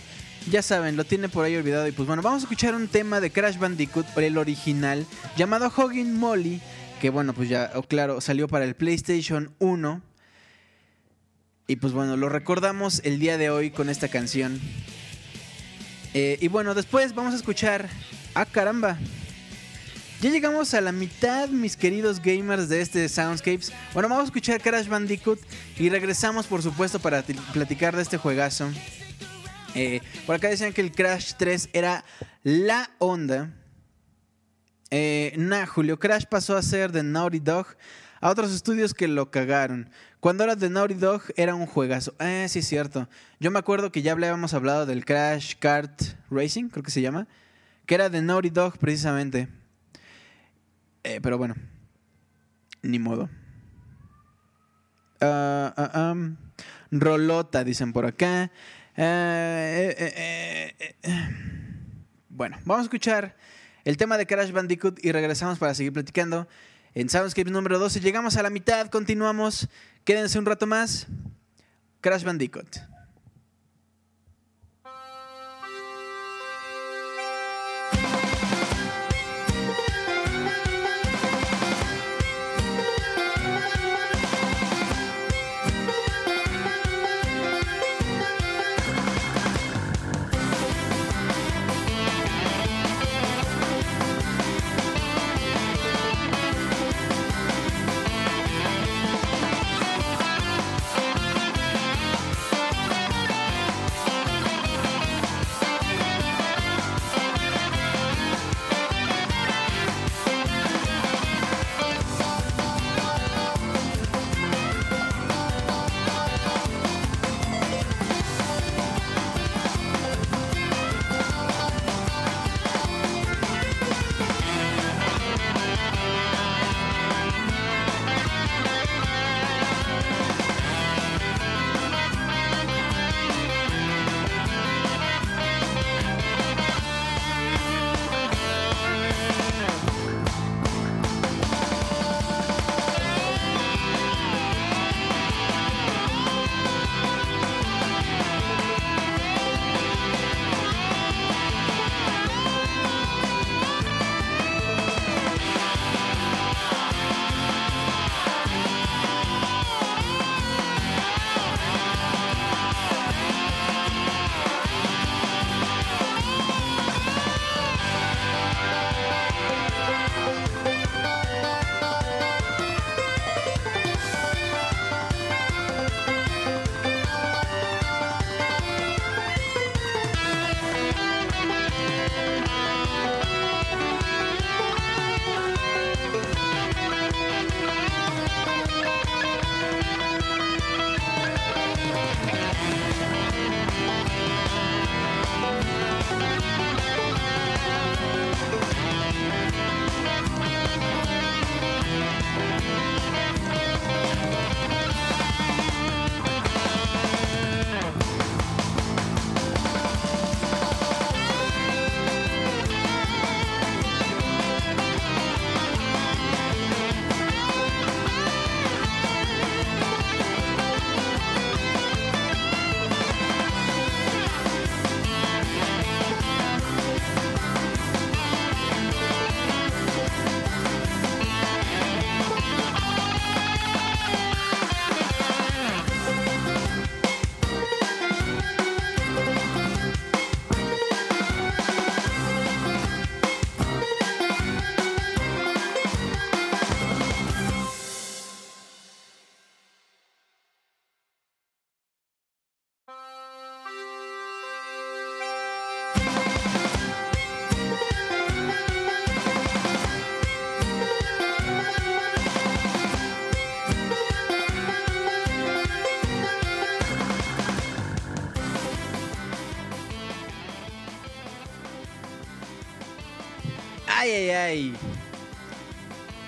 ya saben, lo tiene por ahí olvidado. Y pues bueno, vamos a escuchar un tema de Crash Bandicoot, el original, llamado Hogging Molly, que bueno, pues ya, oh, claro, salió para el PlayStation 1. Y pues bueno, lo recordamos el día de hoy con esta canción. Eh, y bueno, después vamos a escuchar... ¡Ah, caramba! Ya llegamos a la mitad, mis queridos gamers de este Soundscapes. Bueno, vamos a escuchar Crash Bandicoot y regresamos, por supuesto, para platicar de este juegazo. Eh, por acá decían que el Crash 3 era la onda. Eh, nah, Julio Crash pasó a ser de Naughty Dog a otros estudios que lo cagaron. Cuando era de Naughty Dog era un juegazo. Eh, sí, es cierto. Yo me acuerdo que ya habíamos hablado del Crash Kart Racing, creo que se llama. Que era de Naughty Dog precisamente. Eh, pero bueno, ni modo. Ah, ah, Rolota, dicen por acá. Eh, eh, bueno, vamos a escuchar el tema de Crash Bandicoot y regresamos para seguir platicando. En Soundscape número 12 llegamos a la mitad, continuamos. Quédense un rato más. Crash Bandicoot.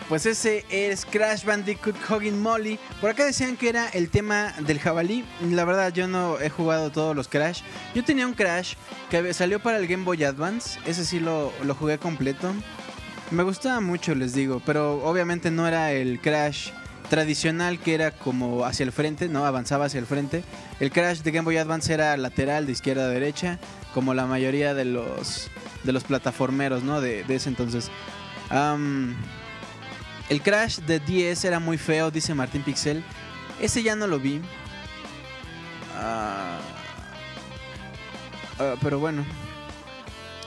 Pues ese es Crash Bandicoot Hugging Molly. Por acá decían que era el tema del jabalí. La verdad, yo no he jugado todos los Crash. Yo tenía un Crash que salió para el Game Boy Advance. Ese sí lo, lo jugué completo. Me gustaba mucho, les digo. Pero obviamente no era el Crash tradicional que era como hacia el frente, no avanzaba hacia el frente. El Crash de Game Boy Advance era lateral, de izquierda a derecha, como la mayoría de los de los plataformeros, ¿no? De, ese entonces. El Crash de 10 era muy feo, dice Martín Pixel. Ese ya no lo vi. Ah, ah, pero bueno.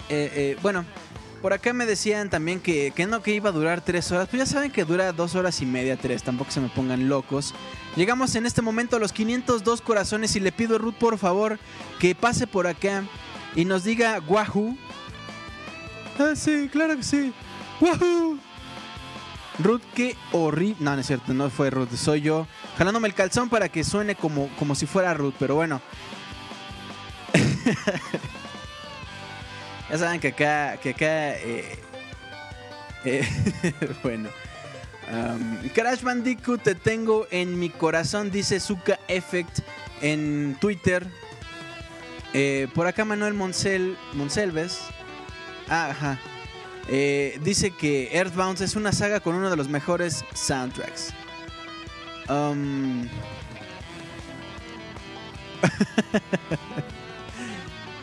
Eh, eh, bueno, por acá me decían también que, que, no, que iba a durar 3 horas. Pues ya saben que dura 2 horas y media, 3. Tampoco se me pongan locos. Llegamos en este momento a los 502 corazones y le pido a Ruth, por favor, que pase por acá y nos diga Wahoo Ah, sí, claro que sí. ¡Wahoo! Qué horrible. No, no es cierto, no fue Ruth, soy yo. Jalándome el calzón para que suene como, como si fuera Ruth, pero bueno. ya saben que acá, que eh, Eh, bueno. Crash Bandicoot te tengo en mi corazón, dice Zuka Effect en Twitter. Eh, por acá Manuel Moncel, Monselves. Ah, ajá. Eh, dice que Earthbound es una saga con uno de los mejores soundtracks. Um,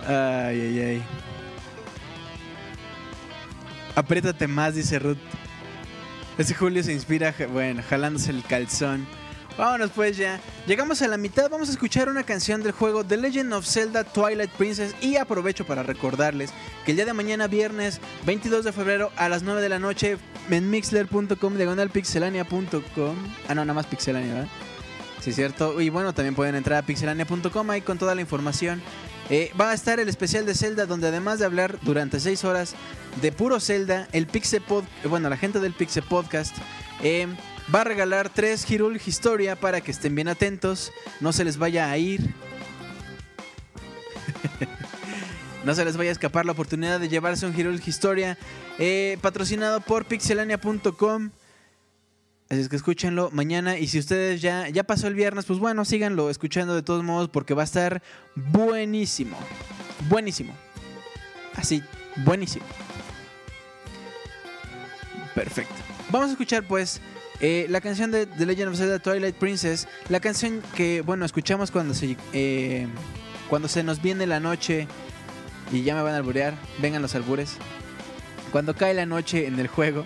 ay, ay, ay. Apriétate más, dice Ruth. Ese Julio se inspira, bueno, jalándose el calzón. Vámonos pues ya. Llegamos a la mitad, vamos a escuchar una canción del juego The Legend of Zelda Twilight Princess y aprovecho para recordarles que el día de mañana viernes 22 de febrero a las 9 de la noche en mixler.com diagonal pixelania.com. Ah no, nada más pixelania, ¿verdad? Sí, cierto. Y bueno, también pueden entrar a pixelania.com ahí con toda la información. Eh, va a estar el especial de Zelda donde además de hablar durante 6 horas de puro Zelda, el Pixel Pod, bueno, la gente del Pixel Podcast eh, va a regalar 3 Hirul Historia para que estén bien atentos, no se les vaya a ir. no se les vaya a escapar la oportunidad de llevarse un Hirul Historia eh, patrocinado por pixelania.com. Así es que escúchenlo mañana y si ustedes ya, ya pasó el viernes, pues bueno, síganlo escuchando de todos modos porque va a estar buenísimo. Buenísimo. Así, buenísimo. Perfecto. Vamos a escuchar pues eh, la canción de The Legend of Zelda Twilight Princess. La canción que, bueno, escuchamos cuando se, eh, cuando se nos viene la noche y ya me van a alburear. Vengan los albures. Cuando cae la noche en el juego.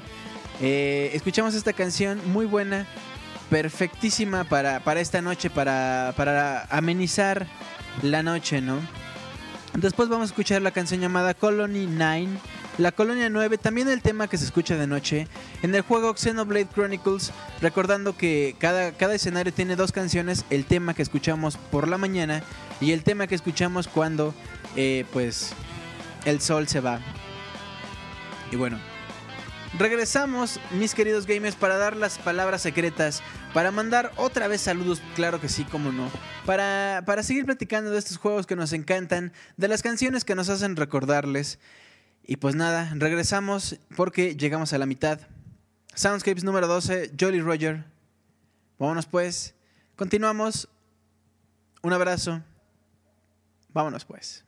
Eh, escuchamos esta canción muy buena, perfectísima para, para esta noche, para, para amenizar la noche, ¿no? Después vamos a escuchar la canción llamada Colony 9. La Colonia 9, también el tema que se escucha de noche. En el juego Xenoblade Chronicles, recordando que cada, cada escenario tiene dos canciones, el tema que escuchamos por la mañana y el tema que escuchamos cuando eh, pues el sol se va. Y bueno, Regresamos, mis queridos gamers, para dar las palabras secretas, para mandar otra vez saludos, claro que sí, como no, para, para seguir platicando de estos juegos que nos encantan, de las canciones que nos hacen recordarles. Y pues nada, regresamos porque llegamos a la mitad. Soundscapes número 12, Jolly Roger. Vámonos pues, continuamos. Un abrazo. Vámonos pues.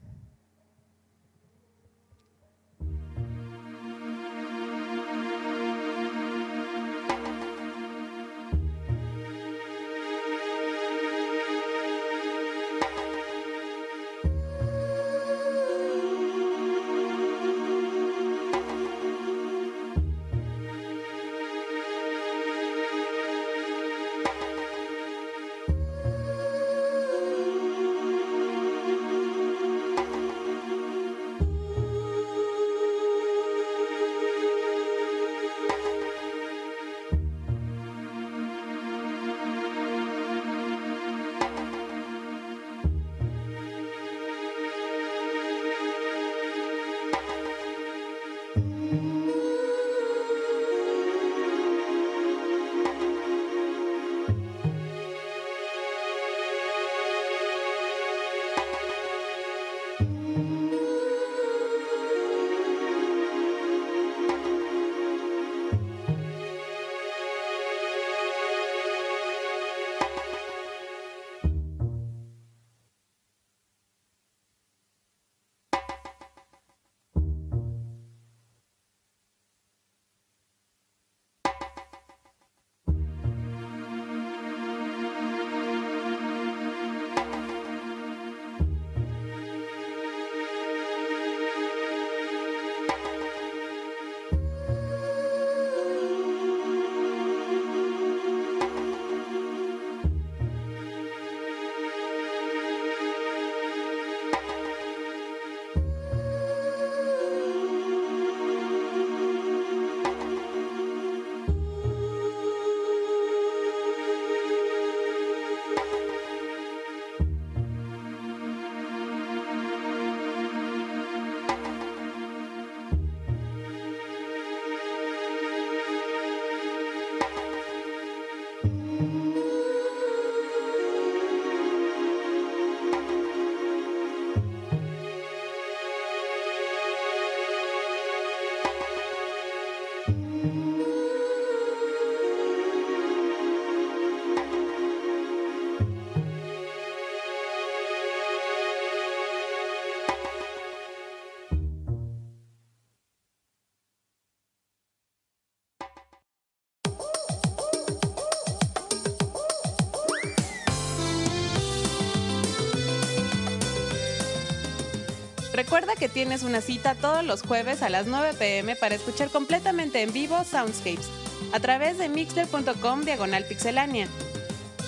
Tienes una cita todos los jueves a las 9 pm para escuchar completamente en vivo Soundscapes a través de mixler.com diagonal pixelania.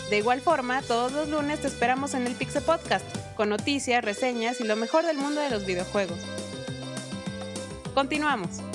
De igual forma, todos los lunes te esperamos en el Pixel Podcast, con noticias, reseñas y lo mejor del mundo de los videojuegos. Continuamos.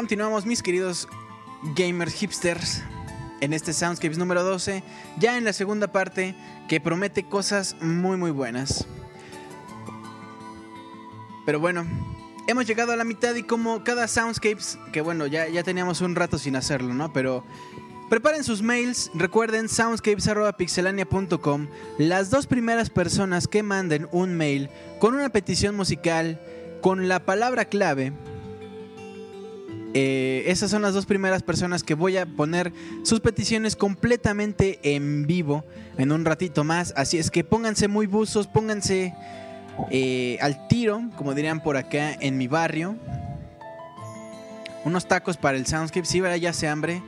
Continuamos, mis queridos gamers hipsters, en este Soundscapes número 12, ya en la segunda parte que promete cosas muy muy buenas. Pero bueno, hemos llegado a la mitad y como cada Soundscapes, que bueno, ya, ya teníamos un rato sin hacerlo, ¿no? Pero preparen sus mails, recuerden soundscapes.pixelania.com. Las dos primeras personas que manden un mail con una petición musical, con la palabra clave, eh, esas son las dos primeras personas que voy a poner sus peticiones completamente en vivo en un ratito más. Así es que pónganse muy buzos, pónganse eh, al tiro, como dirían por acá en mi barrio. Unos tacos para el Soundscape. Sí, ¿verdad? Ya se hambre.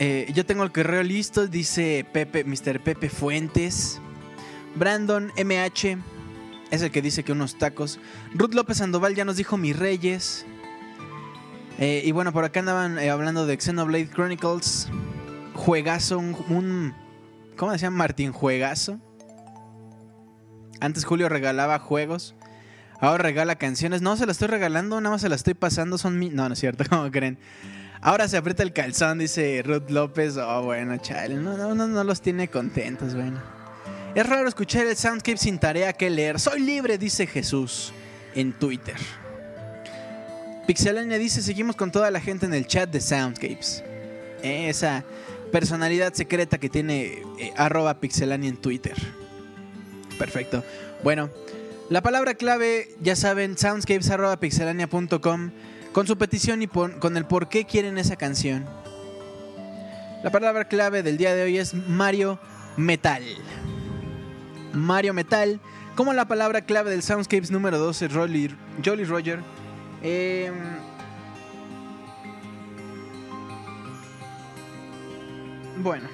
Eh, yo tengo el correo listo, dice Pepe, Mr. Pepe Fuentes. Brandon MH es el que dice que unos tacos. Ruth López Sandoval ya nos dijo mis reyes. Eh, y bueno, por acá andaban eh, hablando de Xenoblade Chronicles. Juegazo, un, ¿Cómo decían? Martín Juegazo. Antes Julio regalaba juegos. Ahora regala canciones. No, se las estoy regalando, nada más se las estoy pasando. Son mi... No, no es cierto, ¿cómo creen? Ahora se aprieta el calzón, dice Ruth López. Oh, bueno, chale. No, no, no los tiene contentos, bueno. Es raro escuchar el Soundscape sin tarea que leer. Soy libre, dice Jesús en Twitter. Pixelania dice, seguimos con toda la gente en el chat de Soundscapes. Esa personalidad secreta que tiene eh, arroba pixelania en Twitter. Perfecto. Bueno, la palabra clave, ya saben, soundscapes.pixelania.com con su petición y con el por qué quieren esa canción. La palabra clave del día de hoy es Mario Metal. Mario Metal, como la palabra clave del Soundscapes número 12, Rolly, Jolly Roger. Eh, bueno.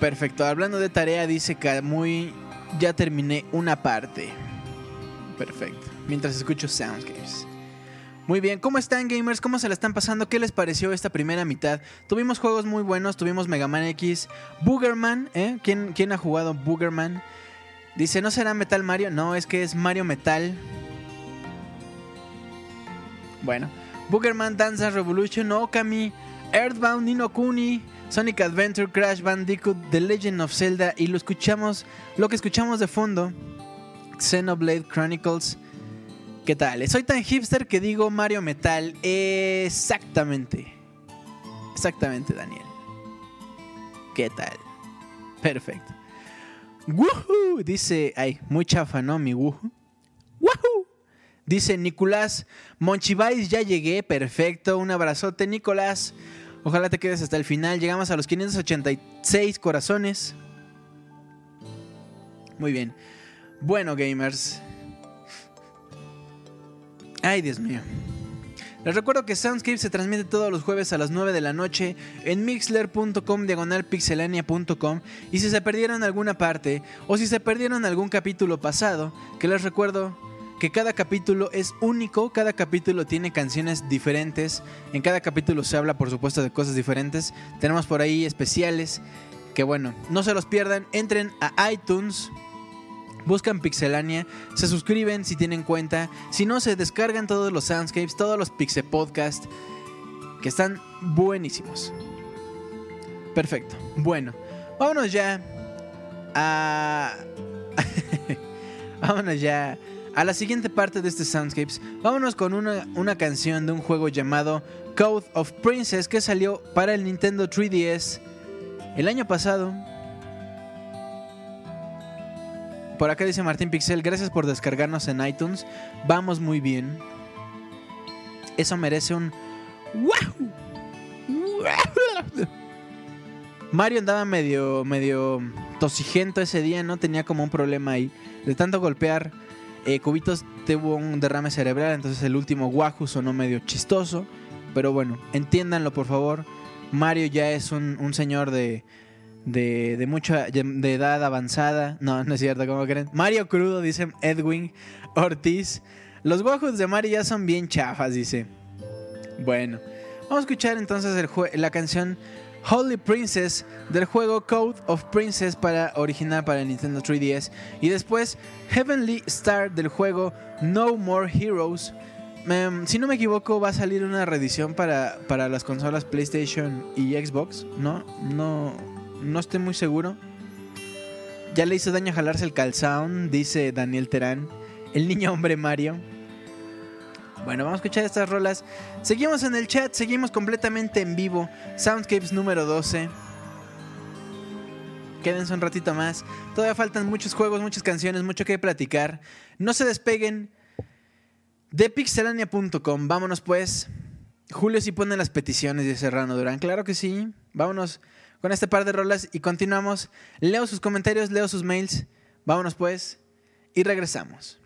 Perfecto, hablando de tarea, dice que muy ya terminé una parte. Perfecto, mientras escucho Soundscapes. Muy bien, ¿cómo están gamers? ¿Cómo se la están pasando? ¿Qué les pareció esta primera mitad? Tuvimos juegos muy buenos, tuvimos Mega Man X, Boogerman, ¿eh? ¿Quién, ¿Quién ha jugado Boogerman? Dice, ¿no será Metal Mario? No, es que es Mario Metal. Bueno, Boogerman, Dance Revolution, Okami, Earthbound, Nino Kuni, Sonic Adventure, Crash Bandicoot, The Legend of Zelda y lo escuchamos, lo que escuchamos de fondo, Xenoblade Chronicles ¿Qué tal? Soy tan hipster que digo Mario Metal. Exactamente. Exactamente, Daniel. ¿Qué tal? Perfecto. ¡Woohoo! Dice. Ay, muy chafa, ¿no? Mi woohoo. ¡Woohoo! Dice Nicolás Monchivais, ya llegué. Perfecto. Un abrazote, Nicolás. Ojalá te quedes hasta el final. Llegamos a los 586 corazones. Muy bien. Bueno, gamers. Ay, Dios mío. Les recuerdo que Soundscape se transmite todos los jueves a las 9 de la noche en mixler.com diagonal pixelania.com y si se perdieron alguna parte o si se perdieron algún capítulo pasado, que les recuerdo que cada capítulo es único, cada capítulo tiene canciones diferentes, en cada capítulo se habla por supuesto de cosas diferentes, tenemos por ahí especiales, que bueno, no se los pierdan, entren a iTunes, buscan Pixelania, se suscriben si tienen cuenta, si no se descargan todos los soundscapes, todos los Pixel Podcast que están buenísimos. Perfecto. Bueno, vámonos ya a vámonos ya a la siguiente parte de este soundscapes. Vámonos con una, una canción de un juego llamado Code of Princess que salió para el Nintendo 3DS el año pasado por acá dice Martín Pixel, gracias por descargarnos en iTunes. Vamos muy bien. Eso merece un... Mario andaba medio, medio tosigento ese día, ¿no? Tenía como un problema ahí. De tanto golpear eh, cubitos tuvo un derrame cerebral, entonces el último Wahoo sonó medio chistoso. Pero bueno, entiéndanlo por favor. Mario ya es un señor de, de, de mucha de edad avanzada. No, no es cierto, ¿cómo creen? Mario Crudo, dice Edwin Ortiz. Los guajos de Mario ya son bien chafas, dice. Bueno, vamos a escuchar entonces la canción Holy Princess del juego Code of Princess para original para Nintendo 3DS y después Heavenly Star del juego No More Heroes. Em, si no me equivoco va a salir una reedición para, para las consolas PlayStation y Xbox, ¿no? No no estoy muy seguro. Ya le hizo daño jalarse el calzón, dice Daniel Terán. El niño hombre Mario. Bueno, vamos a escuchar estas rolas. Seguimos en el chat, seguimos completamente en vivo. Soundscapes número 12. Quédense un ratito más. Todavía faltan muchos juegos, muchas canciones, mucho que platicar. No se despeguen de pixelania.com. Vámonos pues. Julio si pone las peticiones de Serrano Durán. Claro que sí. Vámonos con este par de rolas y continuamos. Leo sus comentarios, leo sus mails. Vámonos pues y regresamos.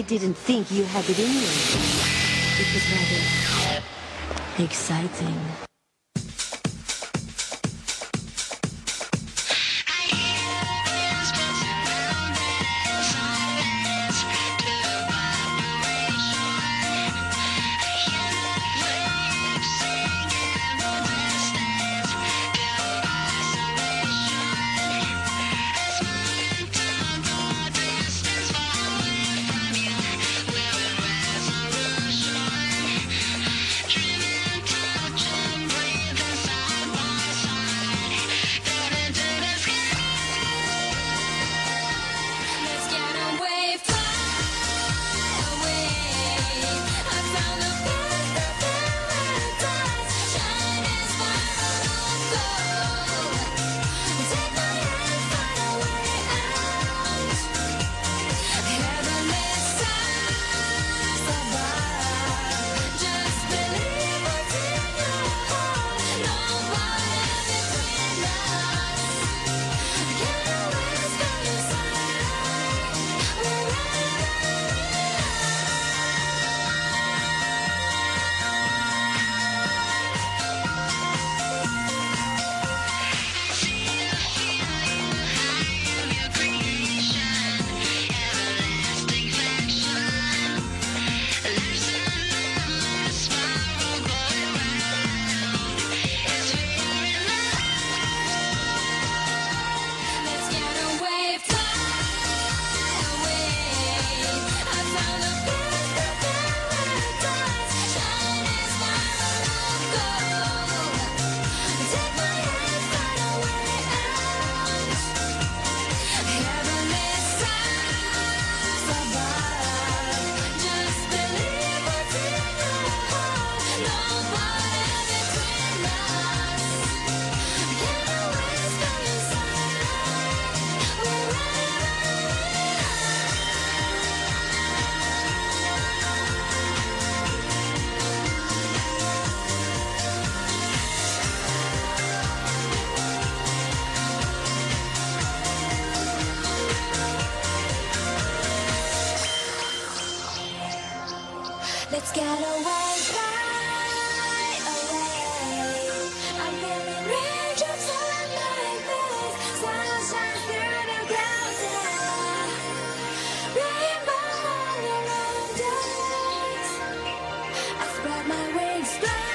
I didn't think you had it in you. It was rather exciting. My wings, fly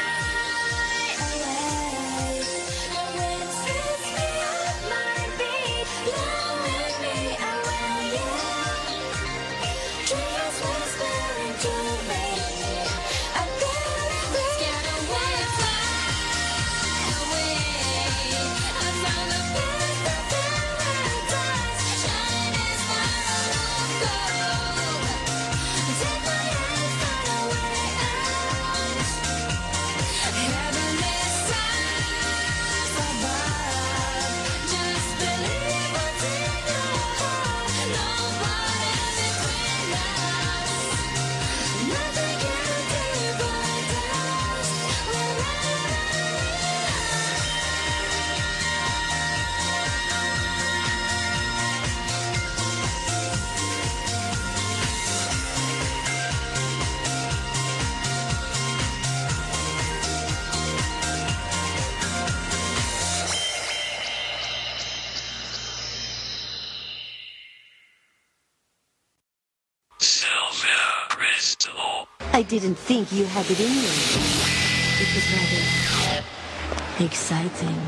didn't think you had it in you. It was rather exciting.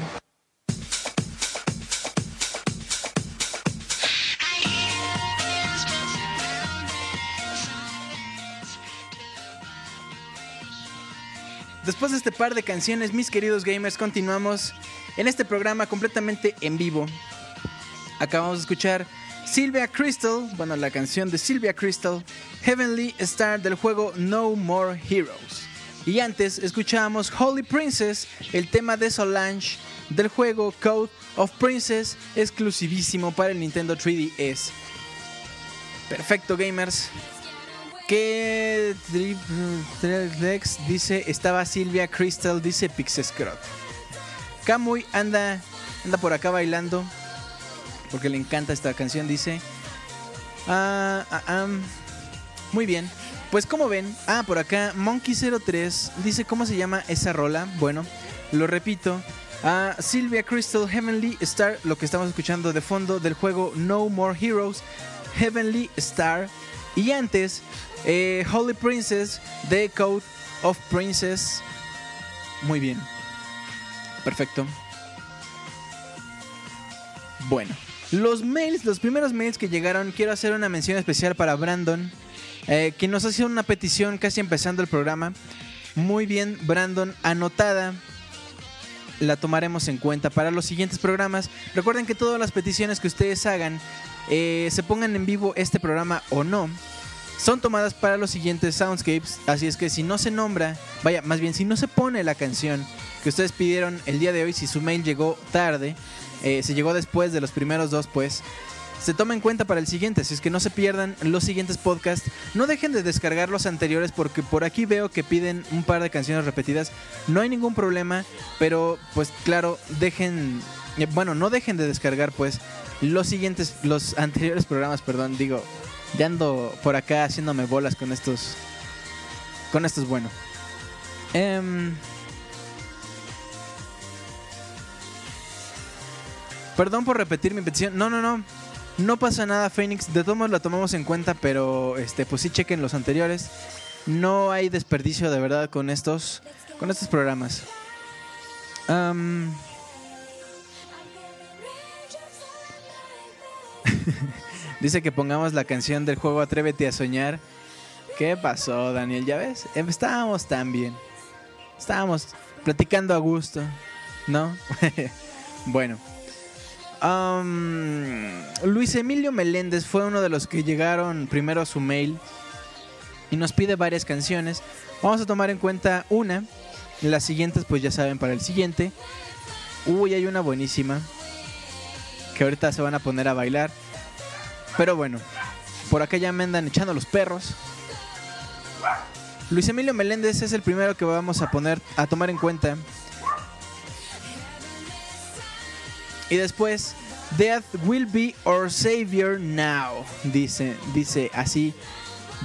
Después de este par de canciones, mis queridos gamers, continuamos en este programa completamente en vivo. Acabamos de escuchar Sylvia Crystal, bueno, la canción de Sylvia Crystal, Heavenly Star del juego No More Heroes. Y antes escuchábamos Holy Princess, el tema de Solange del juego Code of Princess, exclusivísimo para el Nintendo 3DS. Perfecto, gamers. ¿Qué Lex dice? Estaba Silvia Crystal, dice Pixescrot. Kamui anda, anda por acá bailando porque le encanta esta canción, dice. Ah, ah, ah. Muy bien. Pues como ven, ah, por acá Monkey03 dice cómo se llama esa rola. Bueno, lo repito. Ah, Sylvia Crystal Heavenly Star, lo que estamos escuchando de fondo del juego No More Heroes, Heavenly Star. Y antes, eh, Holy Princess, The Code of Princess. Muy bien. Perfecto. Bueno, los mails, los primeros mails que llegaron, quiero hacer una mención especial para Brandon, eh, quien nos ha sido una petición casi empezando el programa. Muy bien, Brandon, anotada. La tomaremos en cuenta para los siguientes programas. Recuerden que todas las peticiones que ustedes hagan, eh, se pongan en vivo este programa o no, son tomadas para los siguientes soundscapes. Así es que si no se nombra, vaya, más bien si no se pone la canción que ustedes pidieron el día de hoy, si su mail llegó tarde, eh, se llegó después de los primeros dos, pues se toma en cuenta para el siguiente. Así es que no se pierdan los siguientes podcasts. No dejen de descargar los anteriores porque por aquí veo que piden un par de canciones repetidas. No hay ningún problema, pero pues claro, dejen, eh, bueno, no dejen de descargar pues los siguientes, los anteriores programas, perdón, digo, ya ando por acá haciéndome bolas con estos, con estos, bueno. Em, Perdón por repetir mi petición. No, no, no. No pasa nada, Phoenix. De todos modos la tomamos en cuenta, pero este, pues sí chequen los anteriores. No hay desperdicio de verdad con estos, con estos programas. Am, dice que pongamos la canción del juego Atrévete a soñar. ¿Qué pasó, Daniel? ¿Ya ves? Em, Estábamos tan bien. Estábamos platicando a gusto, ¿no? bueno. Luis Emilio Meléndez fue uno de los que llegaron primero a su mail y nos pide varias canciones. Vamos a tomar en cuenta una. Las siguientes, pues ya saben, para el siguiente. Uy, hay una buenísima. Que ahorita se van a poner a bailar. Pero bueno, por acá ya me andan echando los perros. Luis Emilio Meléndez es el primero que vamos a poner a tomar en cuenta. Y después, Death will be our savior now. Dice, dice así.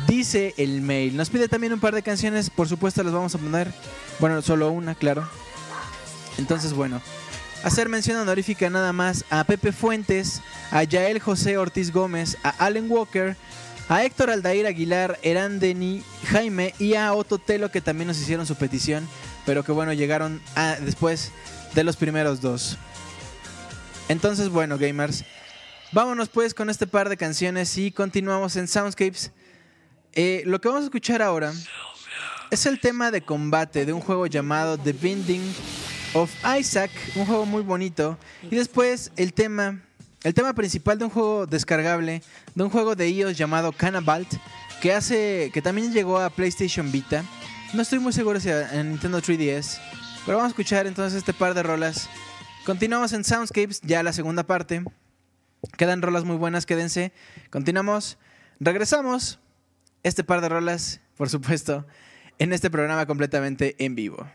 Dice el mail. Nos pide también un par de canciones. Por supuesto, las vamos a poner. Bueno, solo una, claro. Entonces, bueno. Hacer mención honorífica nada más a Pepe Fuentes, a Yael José Ortiz Gómez, a Allen Walker, a Héctor Aldair Aguilar, Eran Deni, Jaime y a Otto Telo que también nos hicieron su petición, pero que bueno, llegaron después de los primeros dos. Entonces, bueno, gamers, vámonos pues con este par de canciones y continuamos en Soundscapes. Eh, lo que vamos a escuchar ahora es el tema de combate de un juego llamado The Binding of Isaac, un juego muy bonito. Y después el tema, el tema principal de un juego descargable, de un juego de iOS llamado Cannabalt, que hace, que también llegó a PlayStation Vita. No estoy muy seguro si a, en Nintendo 3DS, pero vamos a escuchar entonces este par de rolas. Continuamos en Soundscapes, ya la segunda parte. Quedan rolas muy buenas, quédense. Continuamos, regresamos. Este par de rolas, por supuesto, en este programa completamente en vivo.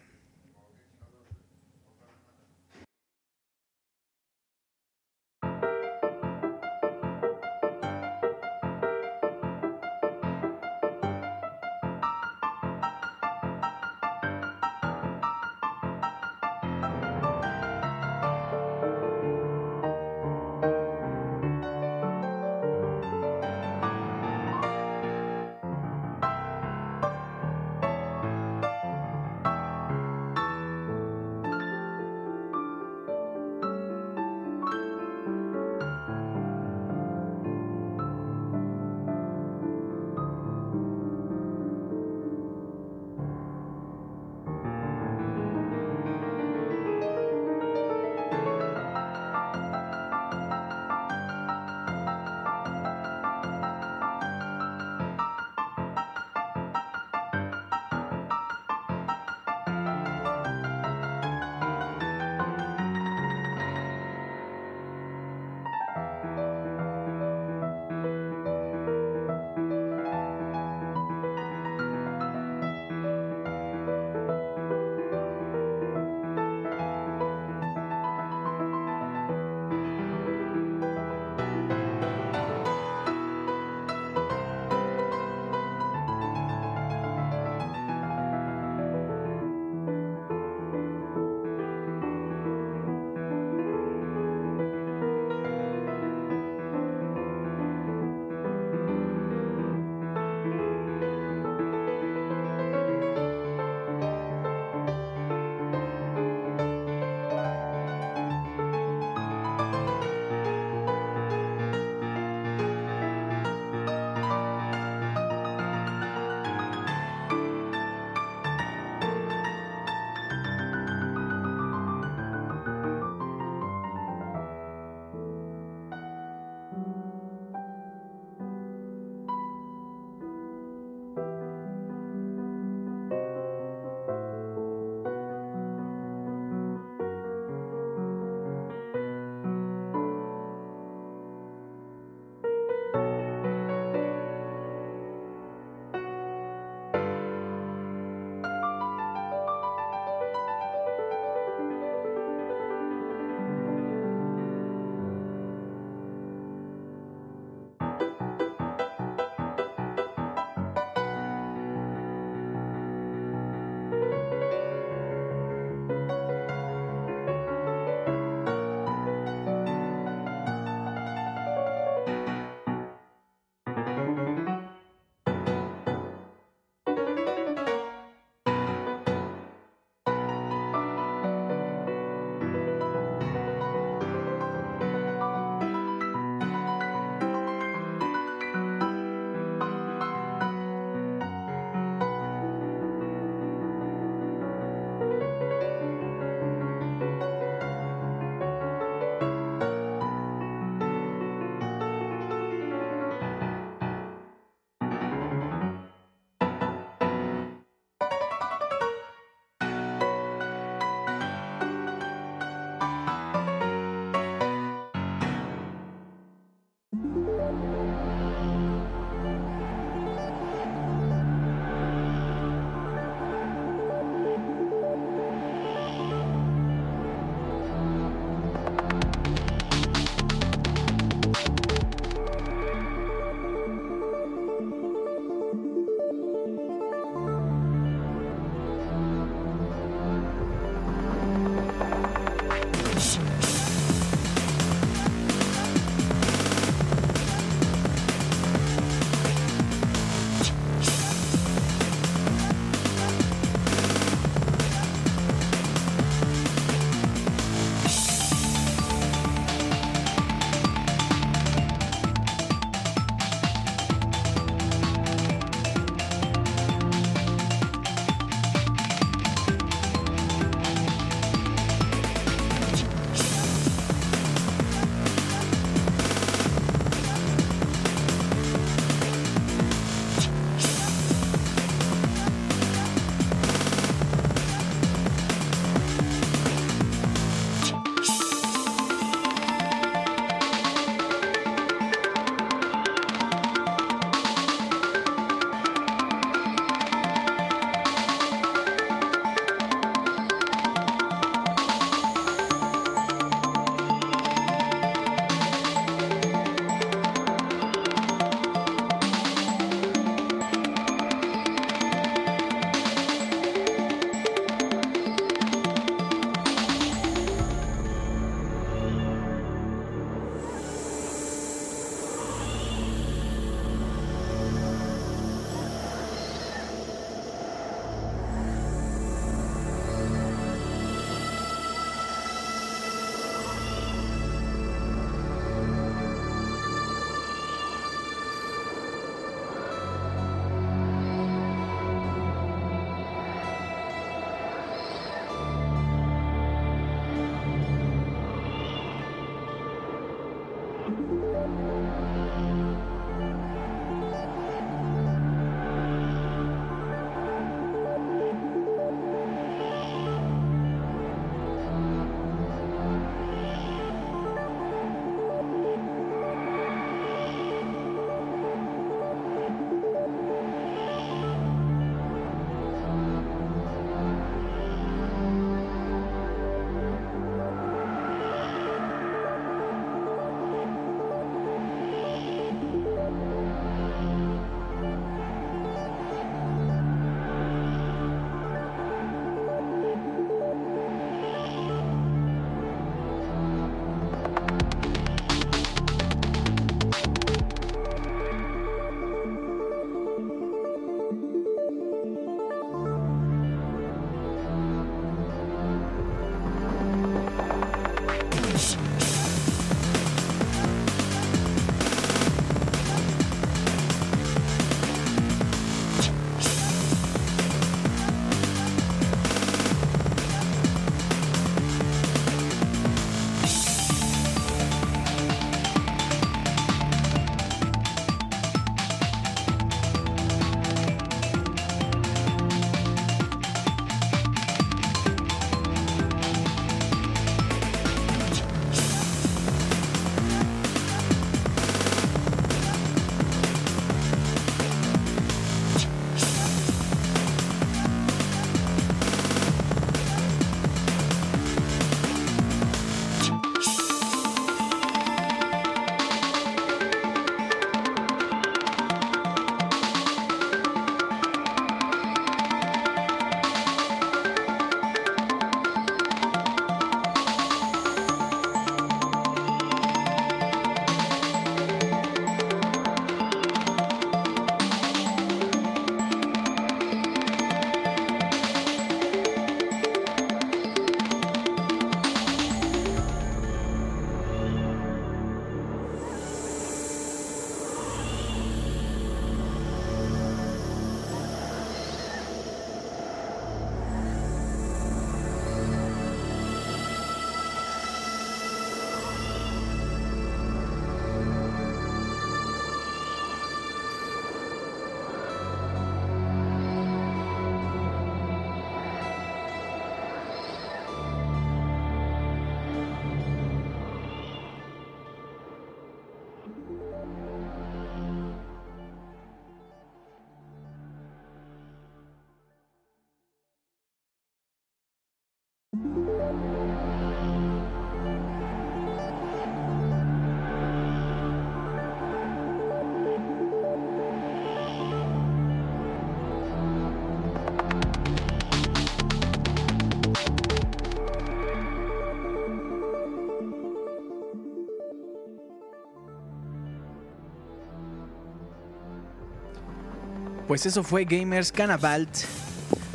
Pues eso fue Gamers Canavalt,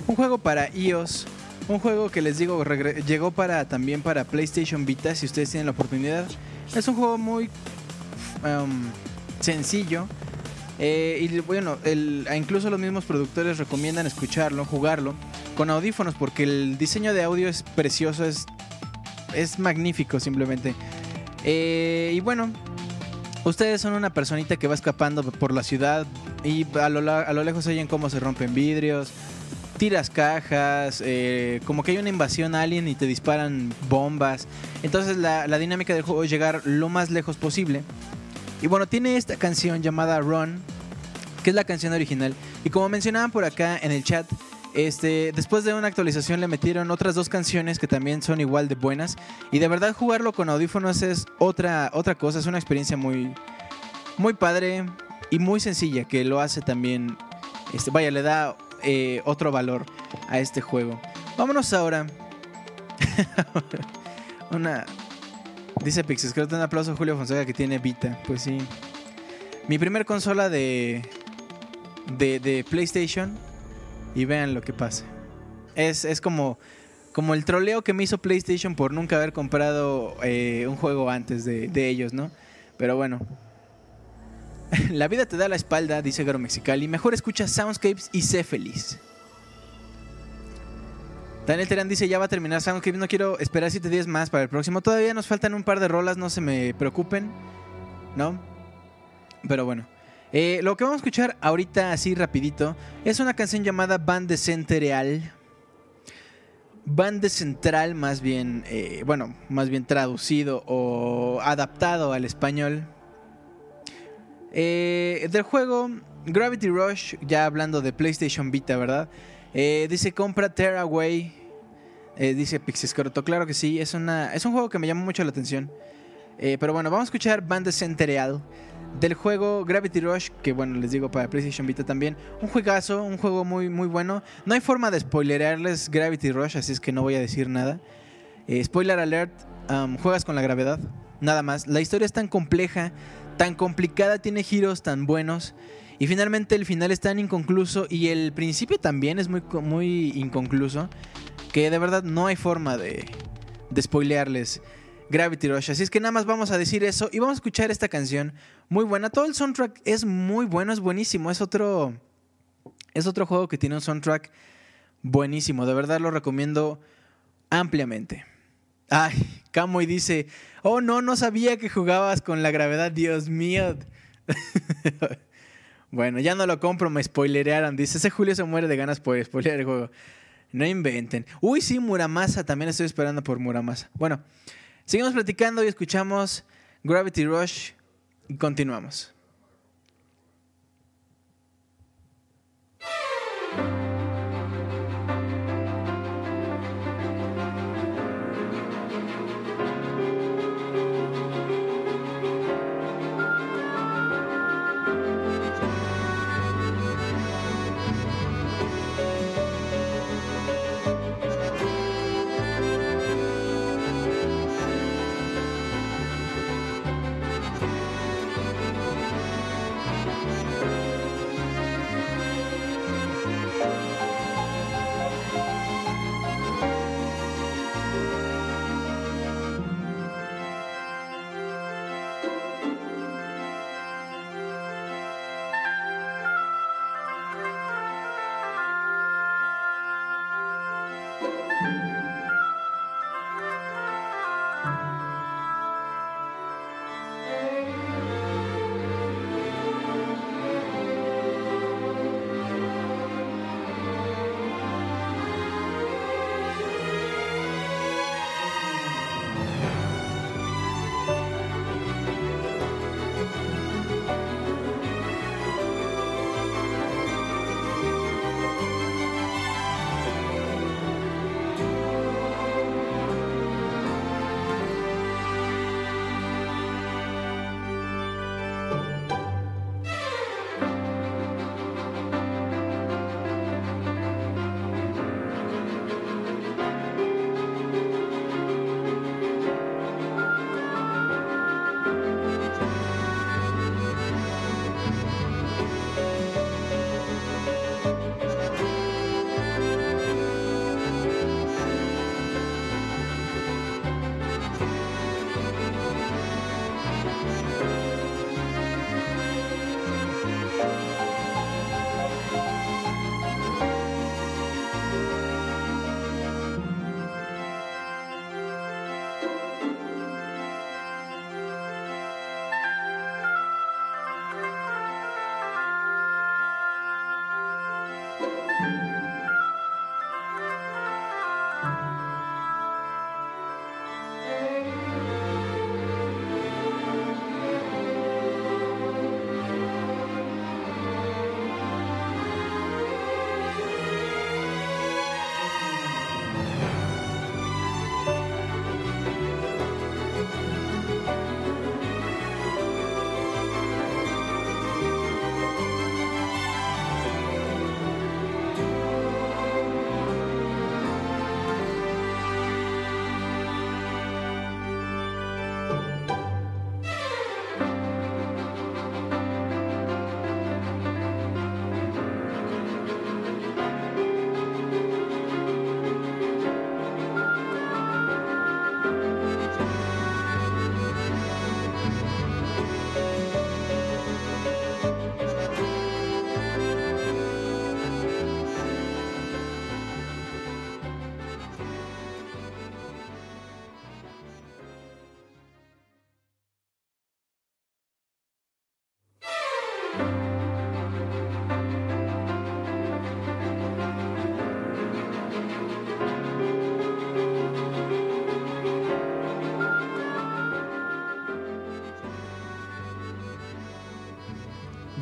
un juego para iOS, un juego que les digo llegó para también para PlayStation Vita si ustedes tienen la oportunidad. Es un juego muy um, sencillo. eh, y bueno, incluso los mismos productores recomiendan escucharlo, jugarlo con audífonos porque el diseño de audio es precioso, es, es magnífico simplemente. Eh, y bueno, ustedes son una personita que va escapando por la ciudad y a lo, a lo lejos oyen cómo se rompen vidrios, tiras cajas, eh, como que hay una invasión alien y te disparan bombas. Entonces la, la dinámica del juego es llegar lo más lejos posible. Y bueno, tiene esta canción llamada Run, que es la canción original. Y como mencionaban por acá en el chat, este, después de una actualización le metieron otras dos canciones que también son igual de buenas. Y de verdad jugarlo con audífonos es otra, otra cosa, es una experiencia muy, muy padre y muy sencilla que lo hace también, este, vaya, le da eh, otro valor a este juego. Vámonos ahora. una... Dice Pixis, creo que un aplauso a Julio Fonseca que tiene Vita. Pues sí. Mi primer consola de, de, de PlayStation y vean lo que pasa. Es, es como, como el troleo que me hizo PlayStation por nunca haber comprado eh, un juego antes de, de ellos, ¿no? Pero bueno. La vida te da la espalda, dice Garo Mexicali. Mejor escucha Soundscapes y sé feliz. Daniel Terán dice, ya va a terminar Soundscapes, no quiero esperar 7 días más para el próximo. Todavía nos faltan un par de rolas, no se me preocupen. ¿No? Pero bueno. Eh, lo que vamos a escuchar ahorita así rapidito es una canción llamada Bande Central. Bande Central más bien, eh, bueno, más bien traducido o adaptado al español. Eh, del juego Gravity Rush, ya hablando de PlayStation Vita, ¿verdad? Eh, dice compra Tearaway. Eh, dice Pixiscroto, claro que sí, es, una, es un juego que me llamó mucho la atención. Eh, pero bueno, vamos a escuchar Bande Central del juego Gravity Rush, que bueno, les digo para PlayStation Vita también. Un juegazo, un juego muy, muy bueno. No hay forma de spoilerarles Gravity Rush, así es que no voy a decir nada. Spoiler alert, juegas con la gravedad, nada más. La historia es tan compleja, tan complicada, tiene giros tan buenos. Y finalmente el final es tan inconcluso y el principio también es muy, muy inconcluso que de verdad no hay forma de, de spoilearles Gravity Rush. Así es que nada más vamos a decir eso y vamos a escuchar esta canción muy buena. Todo el soundtrack es muy bueno, es buenísimo. Es otro, es otro juego que tiene un soundtrack buenísimo. De verdad lo recomiendo ampliamente. Ay, Camoy dice, oh no, no sabía que jugabas con la gravedad, Dios mío. bueno, ya no lo compro, me spoilerearon. Dice, ese Julio se muere de ganas por spoilear el juego. No inventen. Uy, sí, Muramasa, también estoy esperando por Muramasa. Bueno, seguimos platicando y escuchamos Gravity Rush y continuamos.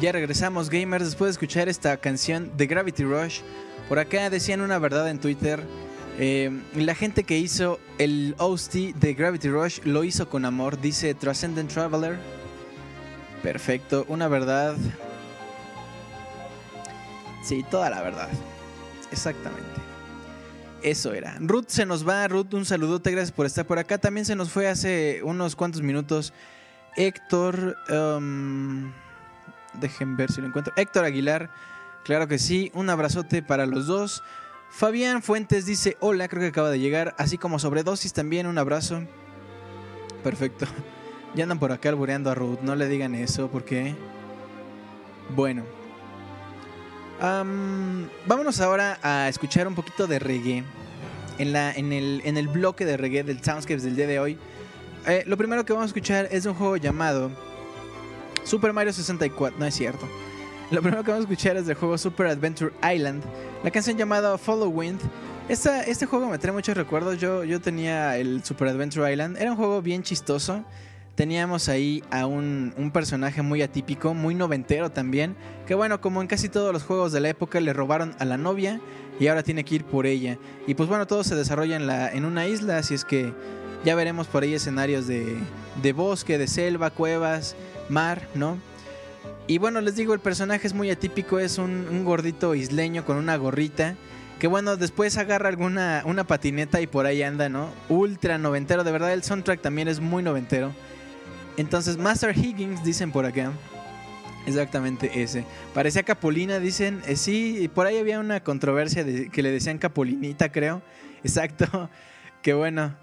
Ya regresamos, gamers, después de escuchar esta canción de Gravity Rush. Por acá decían una verdad en Twitter. eh, la gente que hizo el OST de Gravity Rush lo hizo con amor, dice Transcendent Traveler. Perfecto, una verdad. Sí, toda la verdad. Exactamente. Eso era. Ruth se nos va. Ruth, un saludote. Gracias por estar por acá. También se nos fue hace unos cuantos minutos Héctor. um, dejen ver si lo encuentro. Héctor Aguilar. Claro que sí. Un abrazote para los dos. Fabián Fuentes dice hola, creo que acaba de llegar. Así como sobredosis también, un abrazo. Perfecto. Ya andan por acá albureando a Ruth. No le digan eso porque... Bueno. Vámonos ahora a escuchar un poquito de reggae. En, la, en, el, en el bloque de reggae del Soundscapes del día de hoy. Eh, lo primero que vamos a escuchar es un juego llamado Super Mario 64. No es cierto. Lo primero que vamos a escuchar es del juego Super Adventure Island. La canción llamada Follow Wind. Esta- este juego me trae muchos recuerdos. Yo, yo tenía el Super Adventure Island. Era un juego bien chistoso. Teníamos ahí a un, un personaje muy atípico, muy noventero también. Que bueno, como en casi todos los juegos de la época, le robaron a la novia y ahora tiene que ir por ella. Y pues bueno, todo se desarrolla en, la, en una isla, así es que ya veremos por ahí escenarios de, de bosque, de selva, cuevas, mar, ¿no? Y bueno, les digo, el personaje es muy atípico, es un, gordito isleño con una gorrita. Que bueno, después agarra alguna una patineta y por ahí anda, ¿no? Ultra noventero, de verdad el soundtrack también es muy noventero. Entonces, Master Higgins, dicen por acá. Exactamente ese. Parecía Capolina, dicen. Eh, sí, por ahí había una controversia que le decían Capolinita, creo. Exacto. Qué bueno.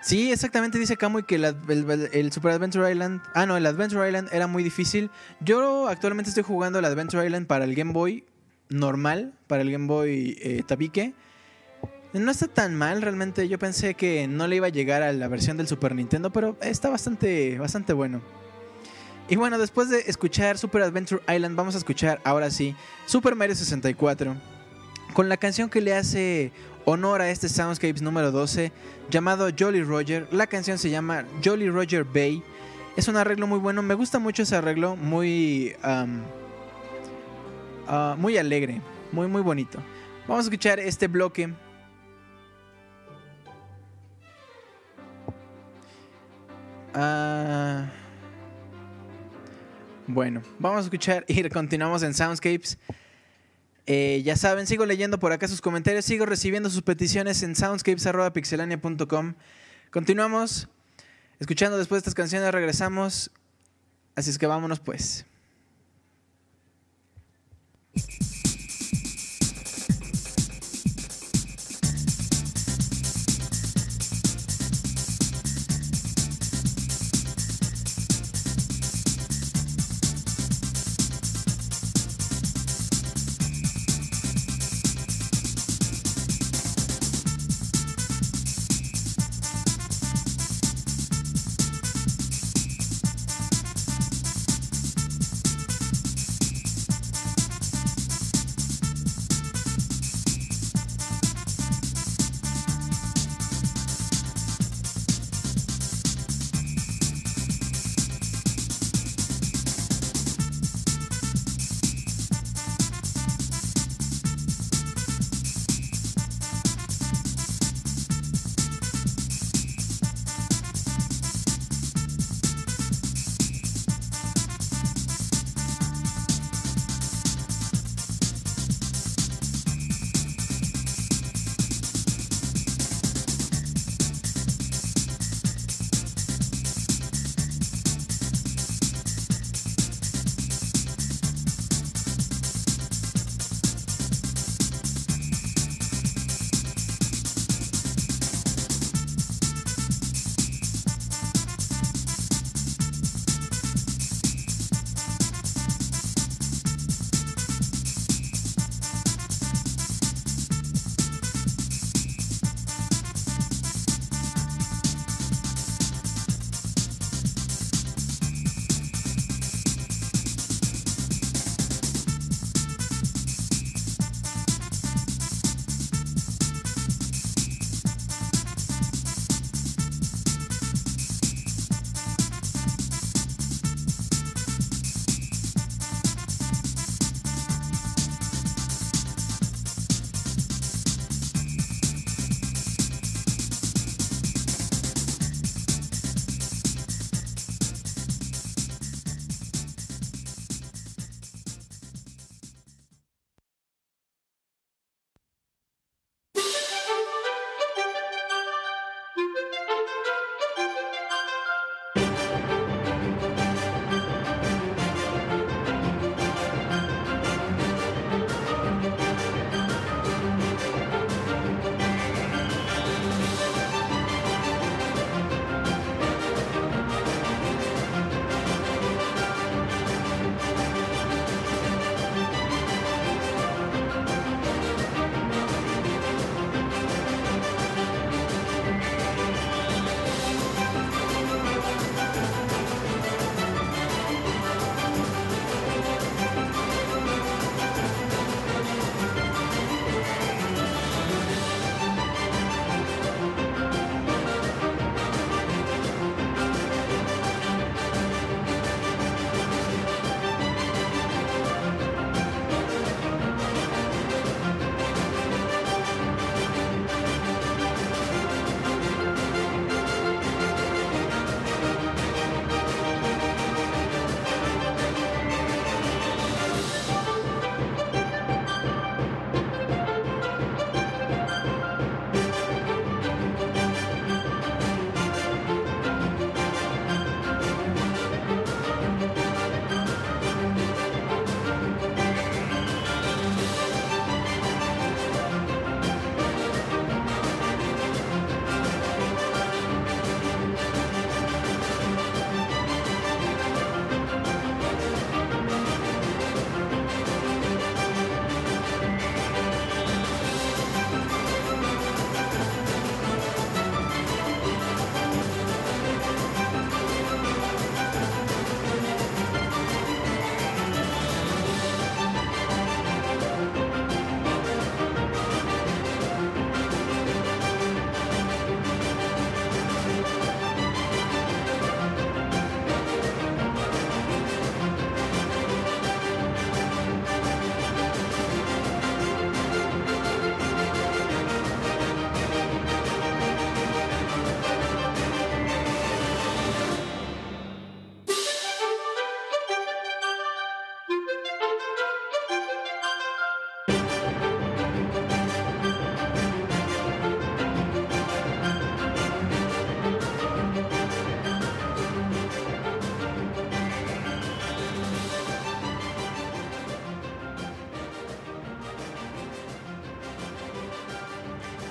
Sí, exactamente dice Kamui que el Super Adventure Island. Ah, no, el Adventure Island era muy difícil. Yo actualmente estoy jugando el Adventure Island para el Game Boy normal, para el Game Boy eh, tabique. No está tan mal, realmente. Yo pensé que no le iba a llegar a la versión del Super Nintendo, pero está bastante, bastante bueno. Y bueno, después de escuchar Super Adventure Island, vamos a escuchar ahora sí Super Mario 64. Con la canción que le hace honor a este Soundscapes número 12, llamado Jolly Roger. La canción se llama Jolly Roger Bay. Es un arreglo muy bueno, me gusta mucho ese arreglo, muy, ah, muy alegre, muy, muy bonito. Vamos a escuchar este bloque. Ah, bueno, vamos a escuchar y continuamos en Soundscapes. Eh, ya saben, sigo leyendo por acá sus comentarios, sigo recibiendo sus peticiones en soundscapes.pixelania.com. Continuamos escuchando después de estas canciones, regresamos. Así es que vámonos pues.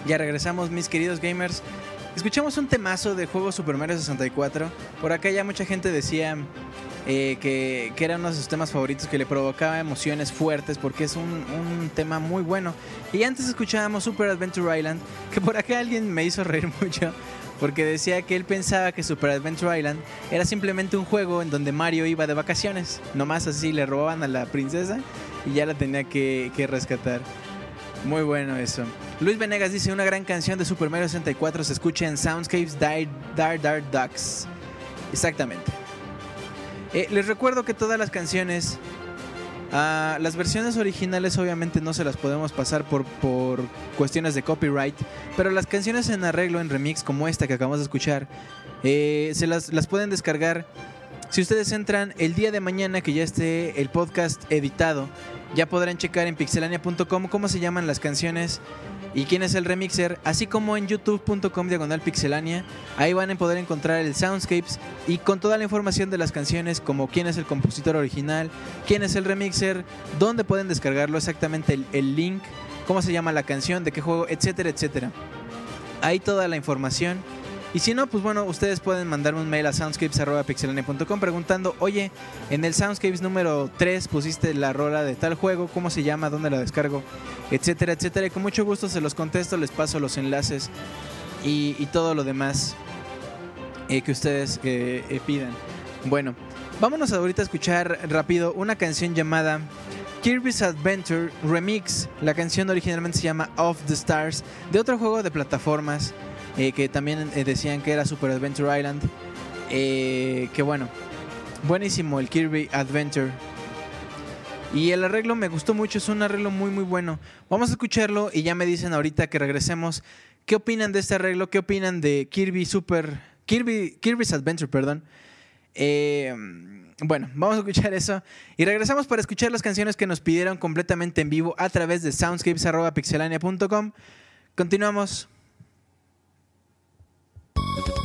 Ya regresamos, mis queridos gamers. Escuchamos un temazo de juego Super Mario 64. Por acá ya mucha gente decía eh, que, que era uno de sus temas favoritos, que le provocaba emociones fuertes porque es un, un tema muy bueno. Y antes escuchábamos Super Adventure Island, que por acá alguien me hizo reír mucho. Porque decía que él pensaba que Super Adventure Island era simplemente un juego en donde Mario iba de vacaciones. Nomás así le robaban a la princesa y ya la tenía que, que rescatar. Muy bueno eso. Luis Venegas dice una gran canción de Super Mario 64 se escucha en Soundscapes Dar Dar Dar Ducks. Exactamente. Eh, les recuerdo que todas las canciones, ah, las versiones originales obviamente no se las podemos pasar por, por cuestiones de copyright, pero las canciones en arreglo, en remix como esta que acabamos de escuchar, eh, se las, las pueden descargar. Si ustedes entran el día de mañana que ya esté el podcast editado, ya podrán checar en pixelania.com cómo se llaman las canciones y quién es el remixer, así como en youtube.com diagonal pixelania. Ahí van a poder encontrar el Soundscapes y con toda la información de las canciones, como quién es el compositor original, quién es el remixer, dónde pueden descargarlo exactamente, el, link, cómo se llama la canción, de qué juego, etcétera, etcétera. Ahí toda la información. Y si no, pues bueno, ustedes pueden mandarme un mail a soundscapes.pixelania.com preguntando, oye, en el Soundscapes número 3 pusiste la rola de tal juego, ¿cómo se llama? ¿Dónde la descargo? Etcétera, etcétera. Y con mucho gusto se los contesto, les paso los enlaces y, todo lo demás eh, que ustedes eh, eh, pidan. Bueno, vámonos ahorita a escuchar rápido una canción llamada Kirby's Adventure Remix. La canción originalmente se llama Off the Stars, de otro juego de plataformas eh, que también eh, decían que era Super Adventure Island. Eh, que bueno, buenísimo el Kirby Adventure. Y el arreglo me gustó mucho, es un arreglo muy muy bueno. Vamos a escucharlo y ya me dicen ahorita que regresemos qué opinan de este arreglo, qué opinan de Kirby Super Kirby Kirby's Adventure, perdón. Bueno, vamos a escuchar eso y regresamos para escuchar las canciones que nos pidieron completamente en vivo a través de soundscapes@pixelania.com. Continuamos. Thank you.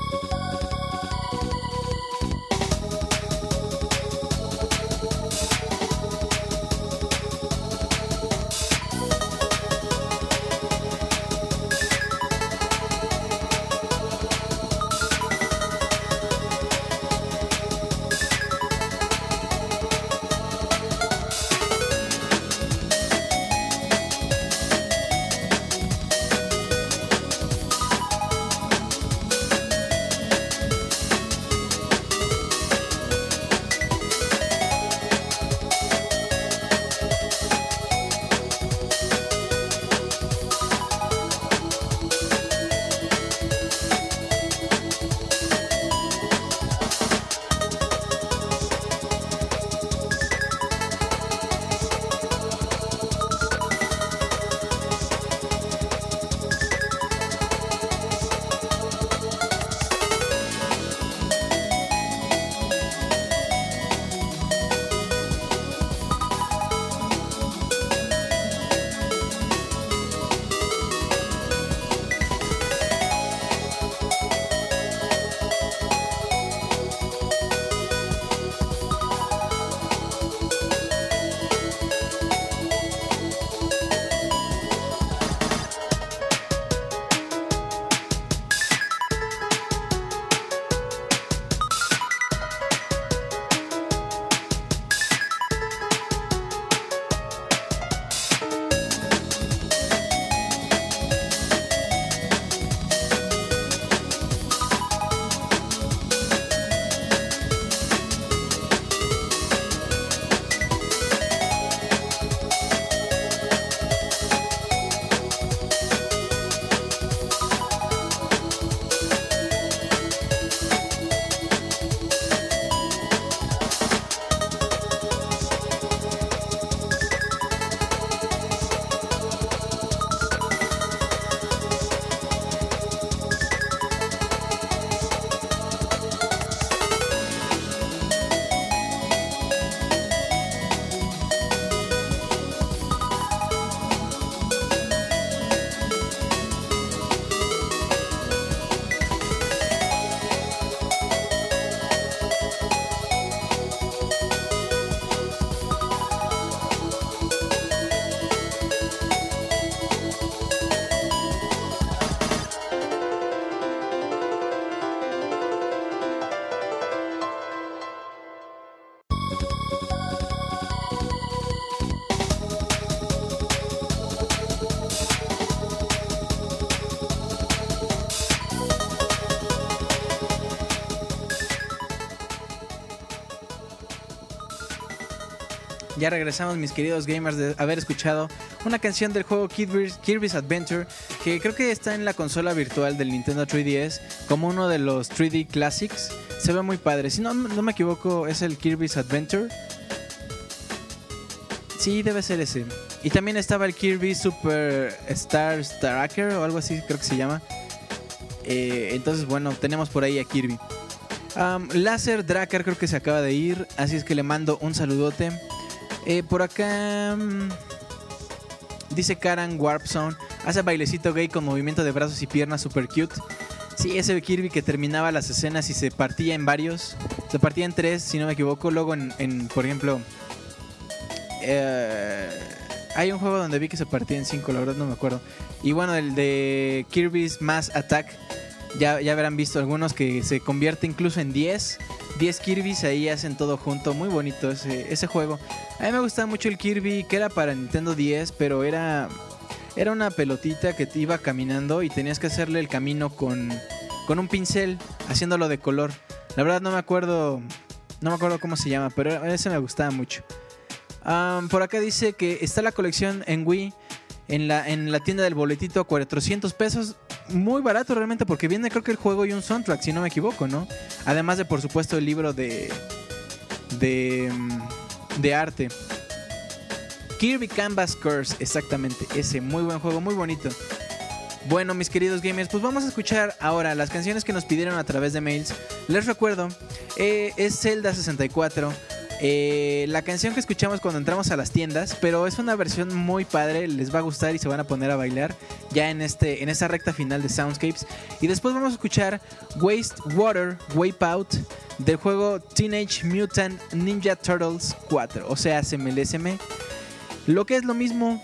Ya regresamos, mis queridos gamers, de haber escuchado una canción del juego Kirby's, Adventure, que creo que está en la consola virtual del Nintendo 3DS, como uno de los 3D Classics. Se ve muy padre. Si no, no me equivoco, es el Kirby's Adventure. Sí, debe ser ese. Y también estaba el Kirby Super Star Tracker o algo así, creo que se llama. Eh, entonces, bueno, tenemos por ahí a Kirby. Um, Láser Dracker creo que se acaba de ir, así es que le mando un saludote. Eh, por acá mm, dice Karan Warp Zone, hace bailecito gay con movimiento de brazos y piernas super cute. Sí, ese Kirby que terminaba las escenas y se partía en varios, se partía en tres, si no me equivoco. Luego en, en, por ejemplo, eh, hay un juego donde vi que se partía en cinco, la verdad no me acuerdo. Y bueno, el de Kirby's Mass Attack. Ya, ya habrán visto algunos que se convierte incluso en 10. 10 Kirby's ahí hacen todo junto. Muy bonito ese, juego. A mí me gustaba mucho el Kirby que era para Nintendo 10, pero era, era una pelotita que te iba caminando y tenías que hacerle el camino con, con un pincel, haciéndolo de color. La verdad no me acuerdo, no me acuerdo cómo se llama, pero ese me gustaba mucho. Por acá dice que está la colección en Wii en la, en la tienda del boletito a 400 pesos. Muy barato realmente porque viene creo que el juego y un soundtrack, si no me equivoco, ¿no? Además de por supuesto el libro de, de, mm, de arte. Kirby Canvas Curse, exactamente, ese muy buen juego, muy bonito. Bueno, mis queridos gamers, pues vamos a escuchar ahora las canciones que nos pidieron a través de mails. Les recuerdo, eh, es Zelda 64. Eh, la canción que escuchamos cuando entramos a las tiendas, pero es una versión muy padre, les va a gustar y se van a poner a bailar ya en este en esta recta final de Soundscapes. Y después vamos a escuchar Waste Water Wipeout del juego Teenage Mutant Ninja Turtles 4, o sea, SMLSM. Lo que es lo mismo,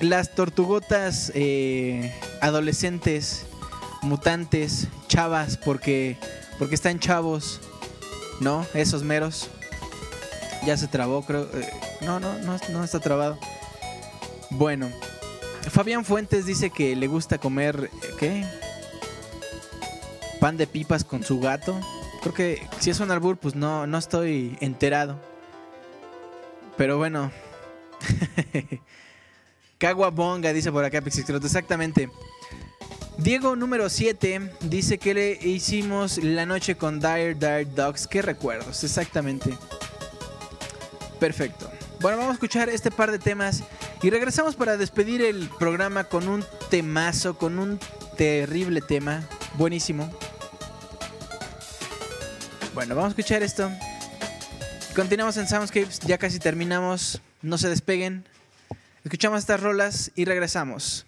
las tortugotas eh, adolescentes, mutantes, chavas, porque, porque están chavos, ¿no? Esos meros. Ya se trabó, creo. eh, no, no, no, no está trabado. Bueno, Fabián Fuentes dice que le gusta comer, eh, ¿qué? Pan de pipas con su gato. Creo que si es un albur, pues no, no estoy enterado. Pero bueno. Caguabonga, dice por acá Pixicroto. Exactamente. Diego número 7 dice que le hicimos la noche con Dire Dire Dogs. ¿Qué recuerdos? Exactamente. Perfecto. Bueno, vamos a escuchar este par de temas y regresamos para despedir el programa con un temazo, con un terrible tema. Buenísimo. Bueno, vamos a escuchar esto. Continuamos en Soundscapes, ya casi terminamos. No se despeguen. Escuchamos estas rolas y regresamos.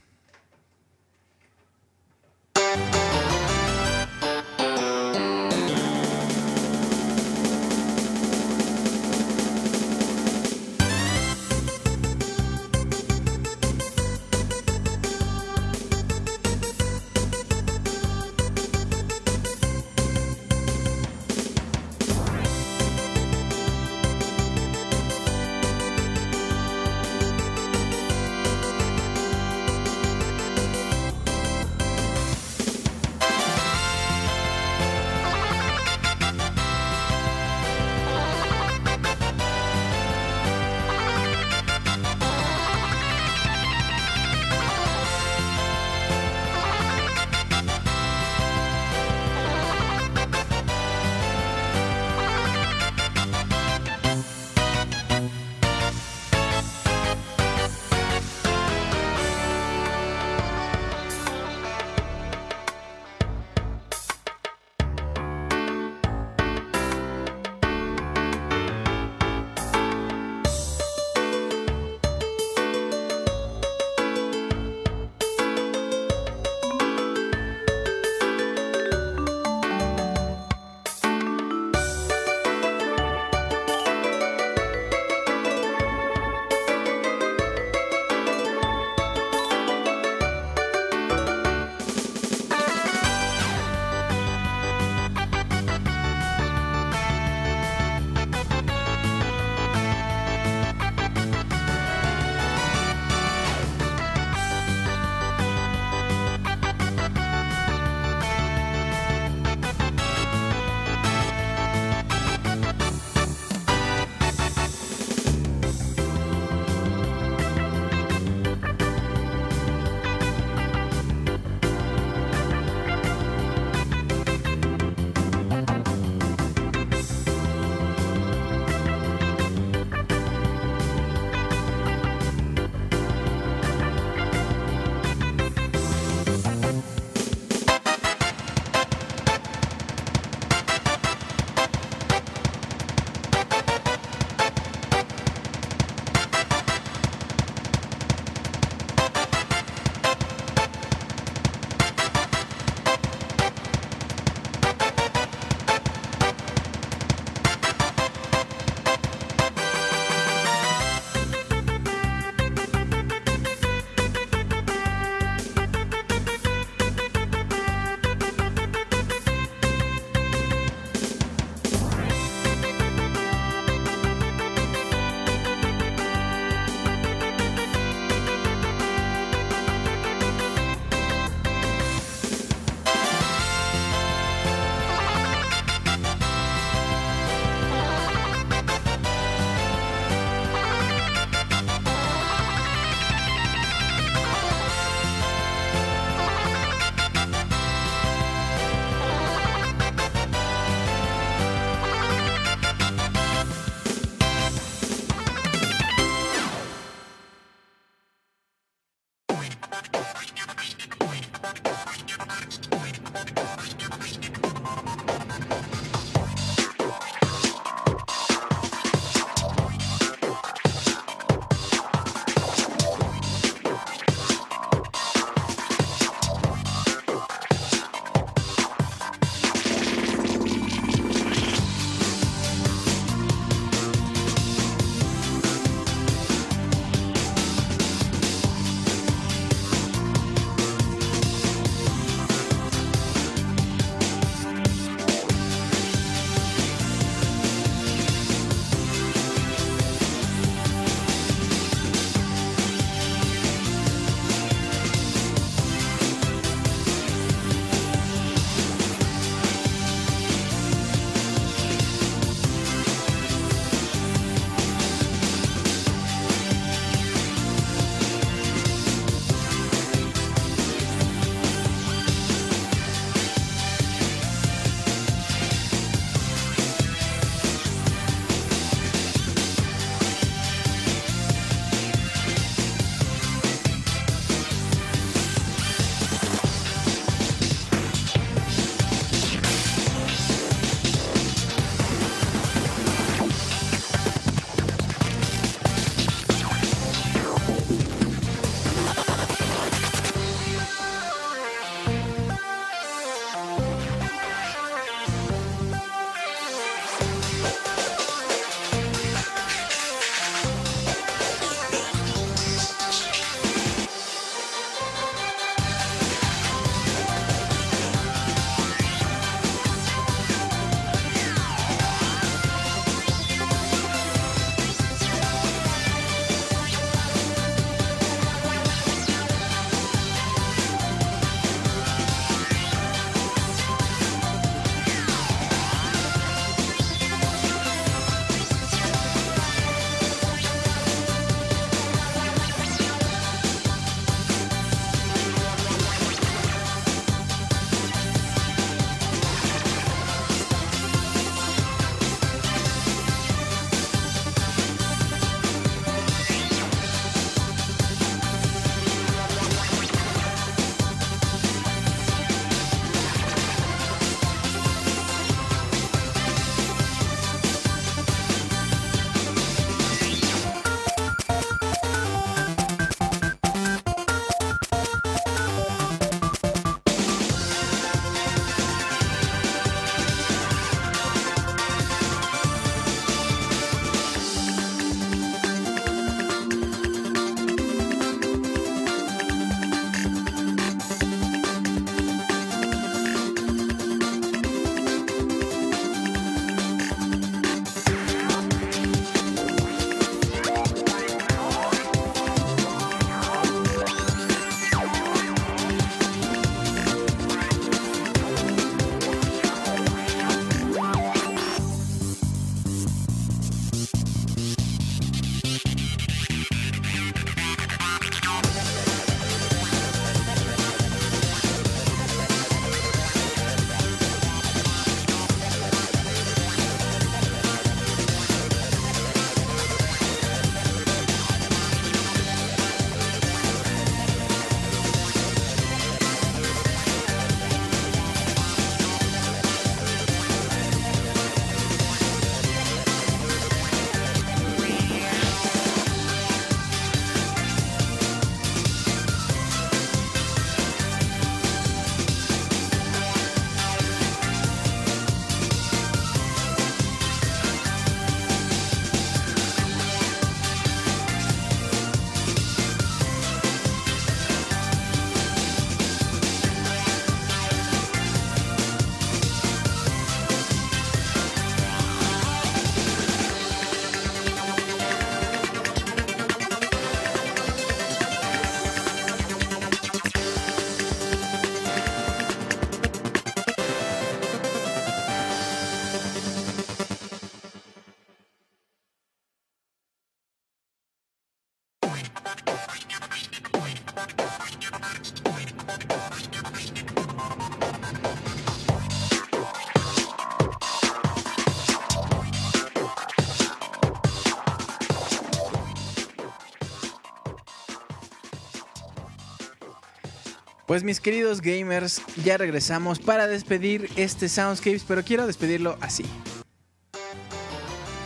Pues mis queridos gamers, ya regresamos para despedir este Soundscapes, pero quiero despedirlo así.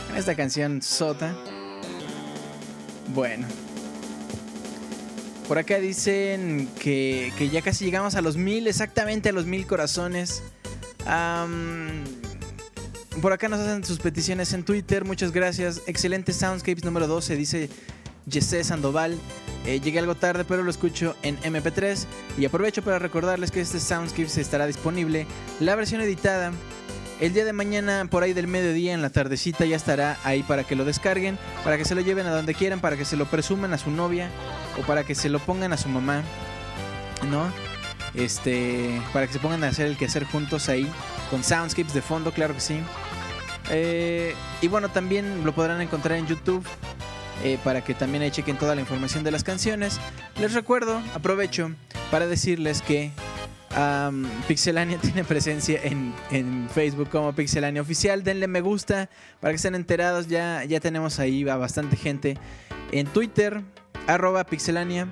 Con esta canción sota. Bueno. Por acá dicen que, que ya casi llegamos a los mil, exactamente a los mil corazones. Por acá nos hacen sus peticiones en Twitter, muchas gracias. Excelente Soundscapes número 12, dice Jesse Sandoval. Eh, llegué algo tarde, pero lo escucho en MP3. Y aprovecho para recordarles que este Soundscapes estará disponible. La versión editada el día de mañana, por ahí del mediodía, en la tardecita, ya estará ahí para que lo descarguen, para que se lo lleven a donde quieran, para que se lo presuman a su novia o para que se lo pongan a su mamá, ¿no? Este, para que se pongan a hacer el quehacer juntos ahí, con Soundscapes de fondo, claro que sí. Eh, y bueno, también lo podrán encontrar en YouTube. Eh, para que también ahí chequen toda la información de las canciones. Les recuerdo, aprovecho para decirles que Pixelania tiene presencia en, en Facebook como Pixelania Oficial. Denle me gusta para que estén enterados. Ya, ya tenemos ahí a bastante gente. En Twitter, Pixelania.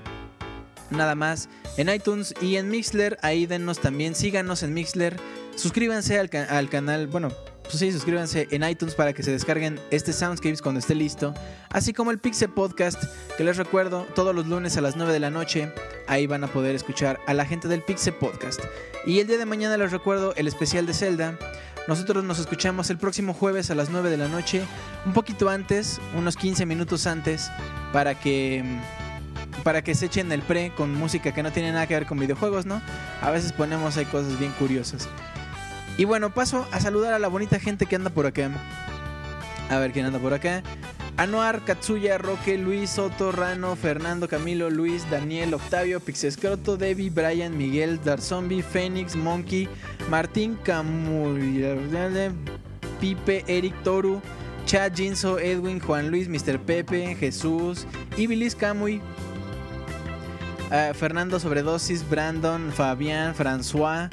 Nada más. En iTunes y en Mixler. Ahí denos también. Síganos en Mixler. Suscríbanse al, al canal. Bueno, pues sí, suscríbanse en iTunes para que se descarguen este Soundscapes cuando esté listo. Así como el Pixel Podcast, que les recuerdo, todos los lunes a las 9 de la noche. Ahí van a poder escuchar a la gente del Pixel Podcast. Y el día de mañana les recuerdo el especial de Zelda. Nosotros nos escuchamos el próximo jueves a las 9 de la noche, un poquito antes, unos 15 minutos antes, para que para que se echen el pre con música que no tiene nada que ver con videojuegos, ¿no? A veces ponemos ahí cosas bien curiosas. Y bueno, paso a saludar a la bonita gente que anda por acá. A ver quién anda por acá. Anuar, Katsuya, Roque, Luis, Soto, Rano, Fernando, Camilo, Luis, Daniel, Octavio, Pixescroto, Debbie, Brian, Miguel, Darzombie, Fénix, Monkey, Martín, Camuy, Pipe, Eric, Toru, Chad, Jinso, Edwin, Juan Luis, Mr. Pepe, Jesús, Ibilis, Camuy, ah, Fernando Sobredosis, Brandon, Fabián, François,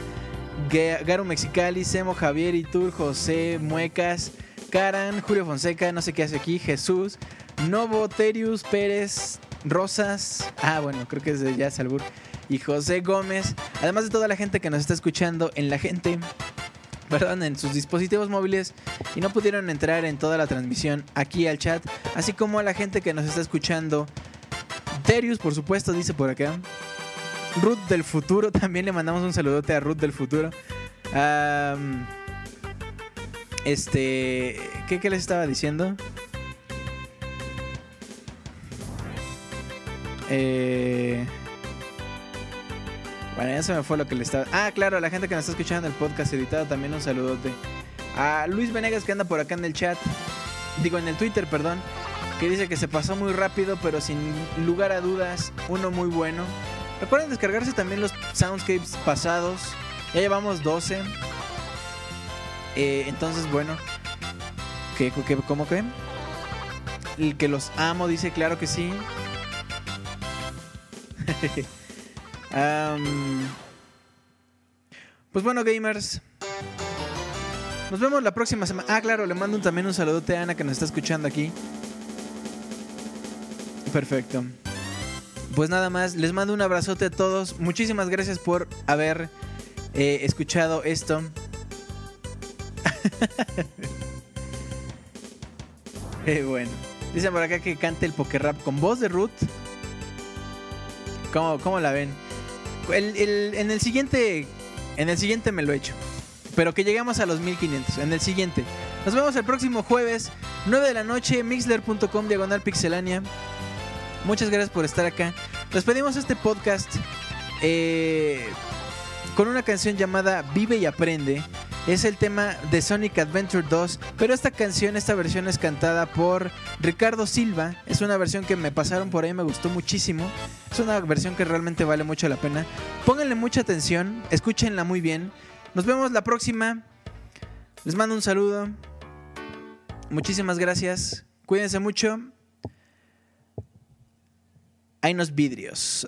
Garo Mexicali, Semo, Javier, Itur, José, Muecas, Karan, Julio Fonseca, no sé qué hace aquí, Jesús, Novo, Terius, Pérez, Rosas, ah bueno, creo que es de ya Salbur, y José Gómez, además de toda la gente que nos está escuchando en la gente, perdón, en sus dispositivos móviles y no pudieron entrar en toda la transmisión aquí al chat, así como a la gente que nos está escuchando. Terius, por supuesto, dice por acá. Ruth del futuro, también le mandamos un saludote a Ruth del futuro. Este, ¿qué, ¿qué les estaba diciendo? Eh, bueno, ya se me fue lo que le estaba. Ah, claro, a la gente que nos está escuchando en el podcast editado también un saludote. A Luis Venegas que anda por acá en el chat. Digo, en el Twitter, perdón. Que dice que se pasó muy rápido, pero sin lugar a dudas, uno muy bueno. Recuerden descargarse también los soundscapes pasados. Ya llevamos 12. Eh, entonces, bueno. ¿Qué, qué, ¿Cómo que? El que los amo dice, claro que sí. Pues bueno, gamers. Nos vemos la próxima semana. Ah, claro, le mando también un saludote a Ana que nos está escuchando aquí. Perfecto. Pues nada más, les mando un abrazote a todos. Muchísimas gracias por haber eh, escuchado esto. Eh, bueno, dicen por acá que cante el poker rap con voz de Ruth. ¿Cómo, cómo la ven? En el siguiente. En el siguiente me lo echo. Pero que lleguemos a los 1500. En el siguiente. Nos vemos el próximo jueves, 9 de la noche, mixler.com diagonal pixelania. Muchas gracias por estar acá. Despedimos este podcast eh, con una canción llamada Vive y Aprende. Es el tema de Sonic Adventure 2, pero esta canción, esta versión es cantada por Ricardo Silva. Es una versión que me pasaron por ahí, me gustó muchísimo. Es una versión que realmente vale mucho la pena. Pónganle mucha atención, escúchenla muy bien. Nos vemos la próxima. Les mando un saludo. Muchísimas gracias. Cuídense mucho. Hay unos vidrios.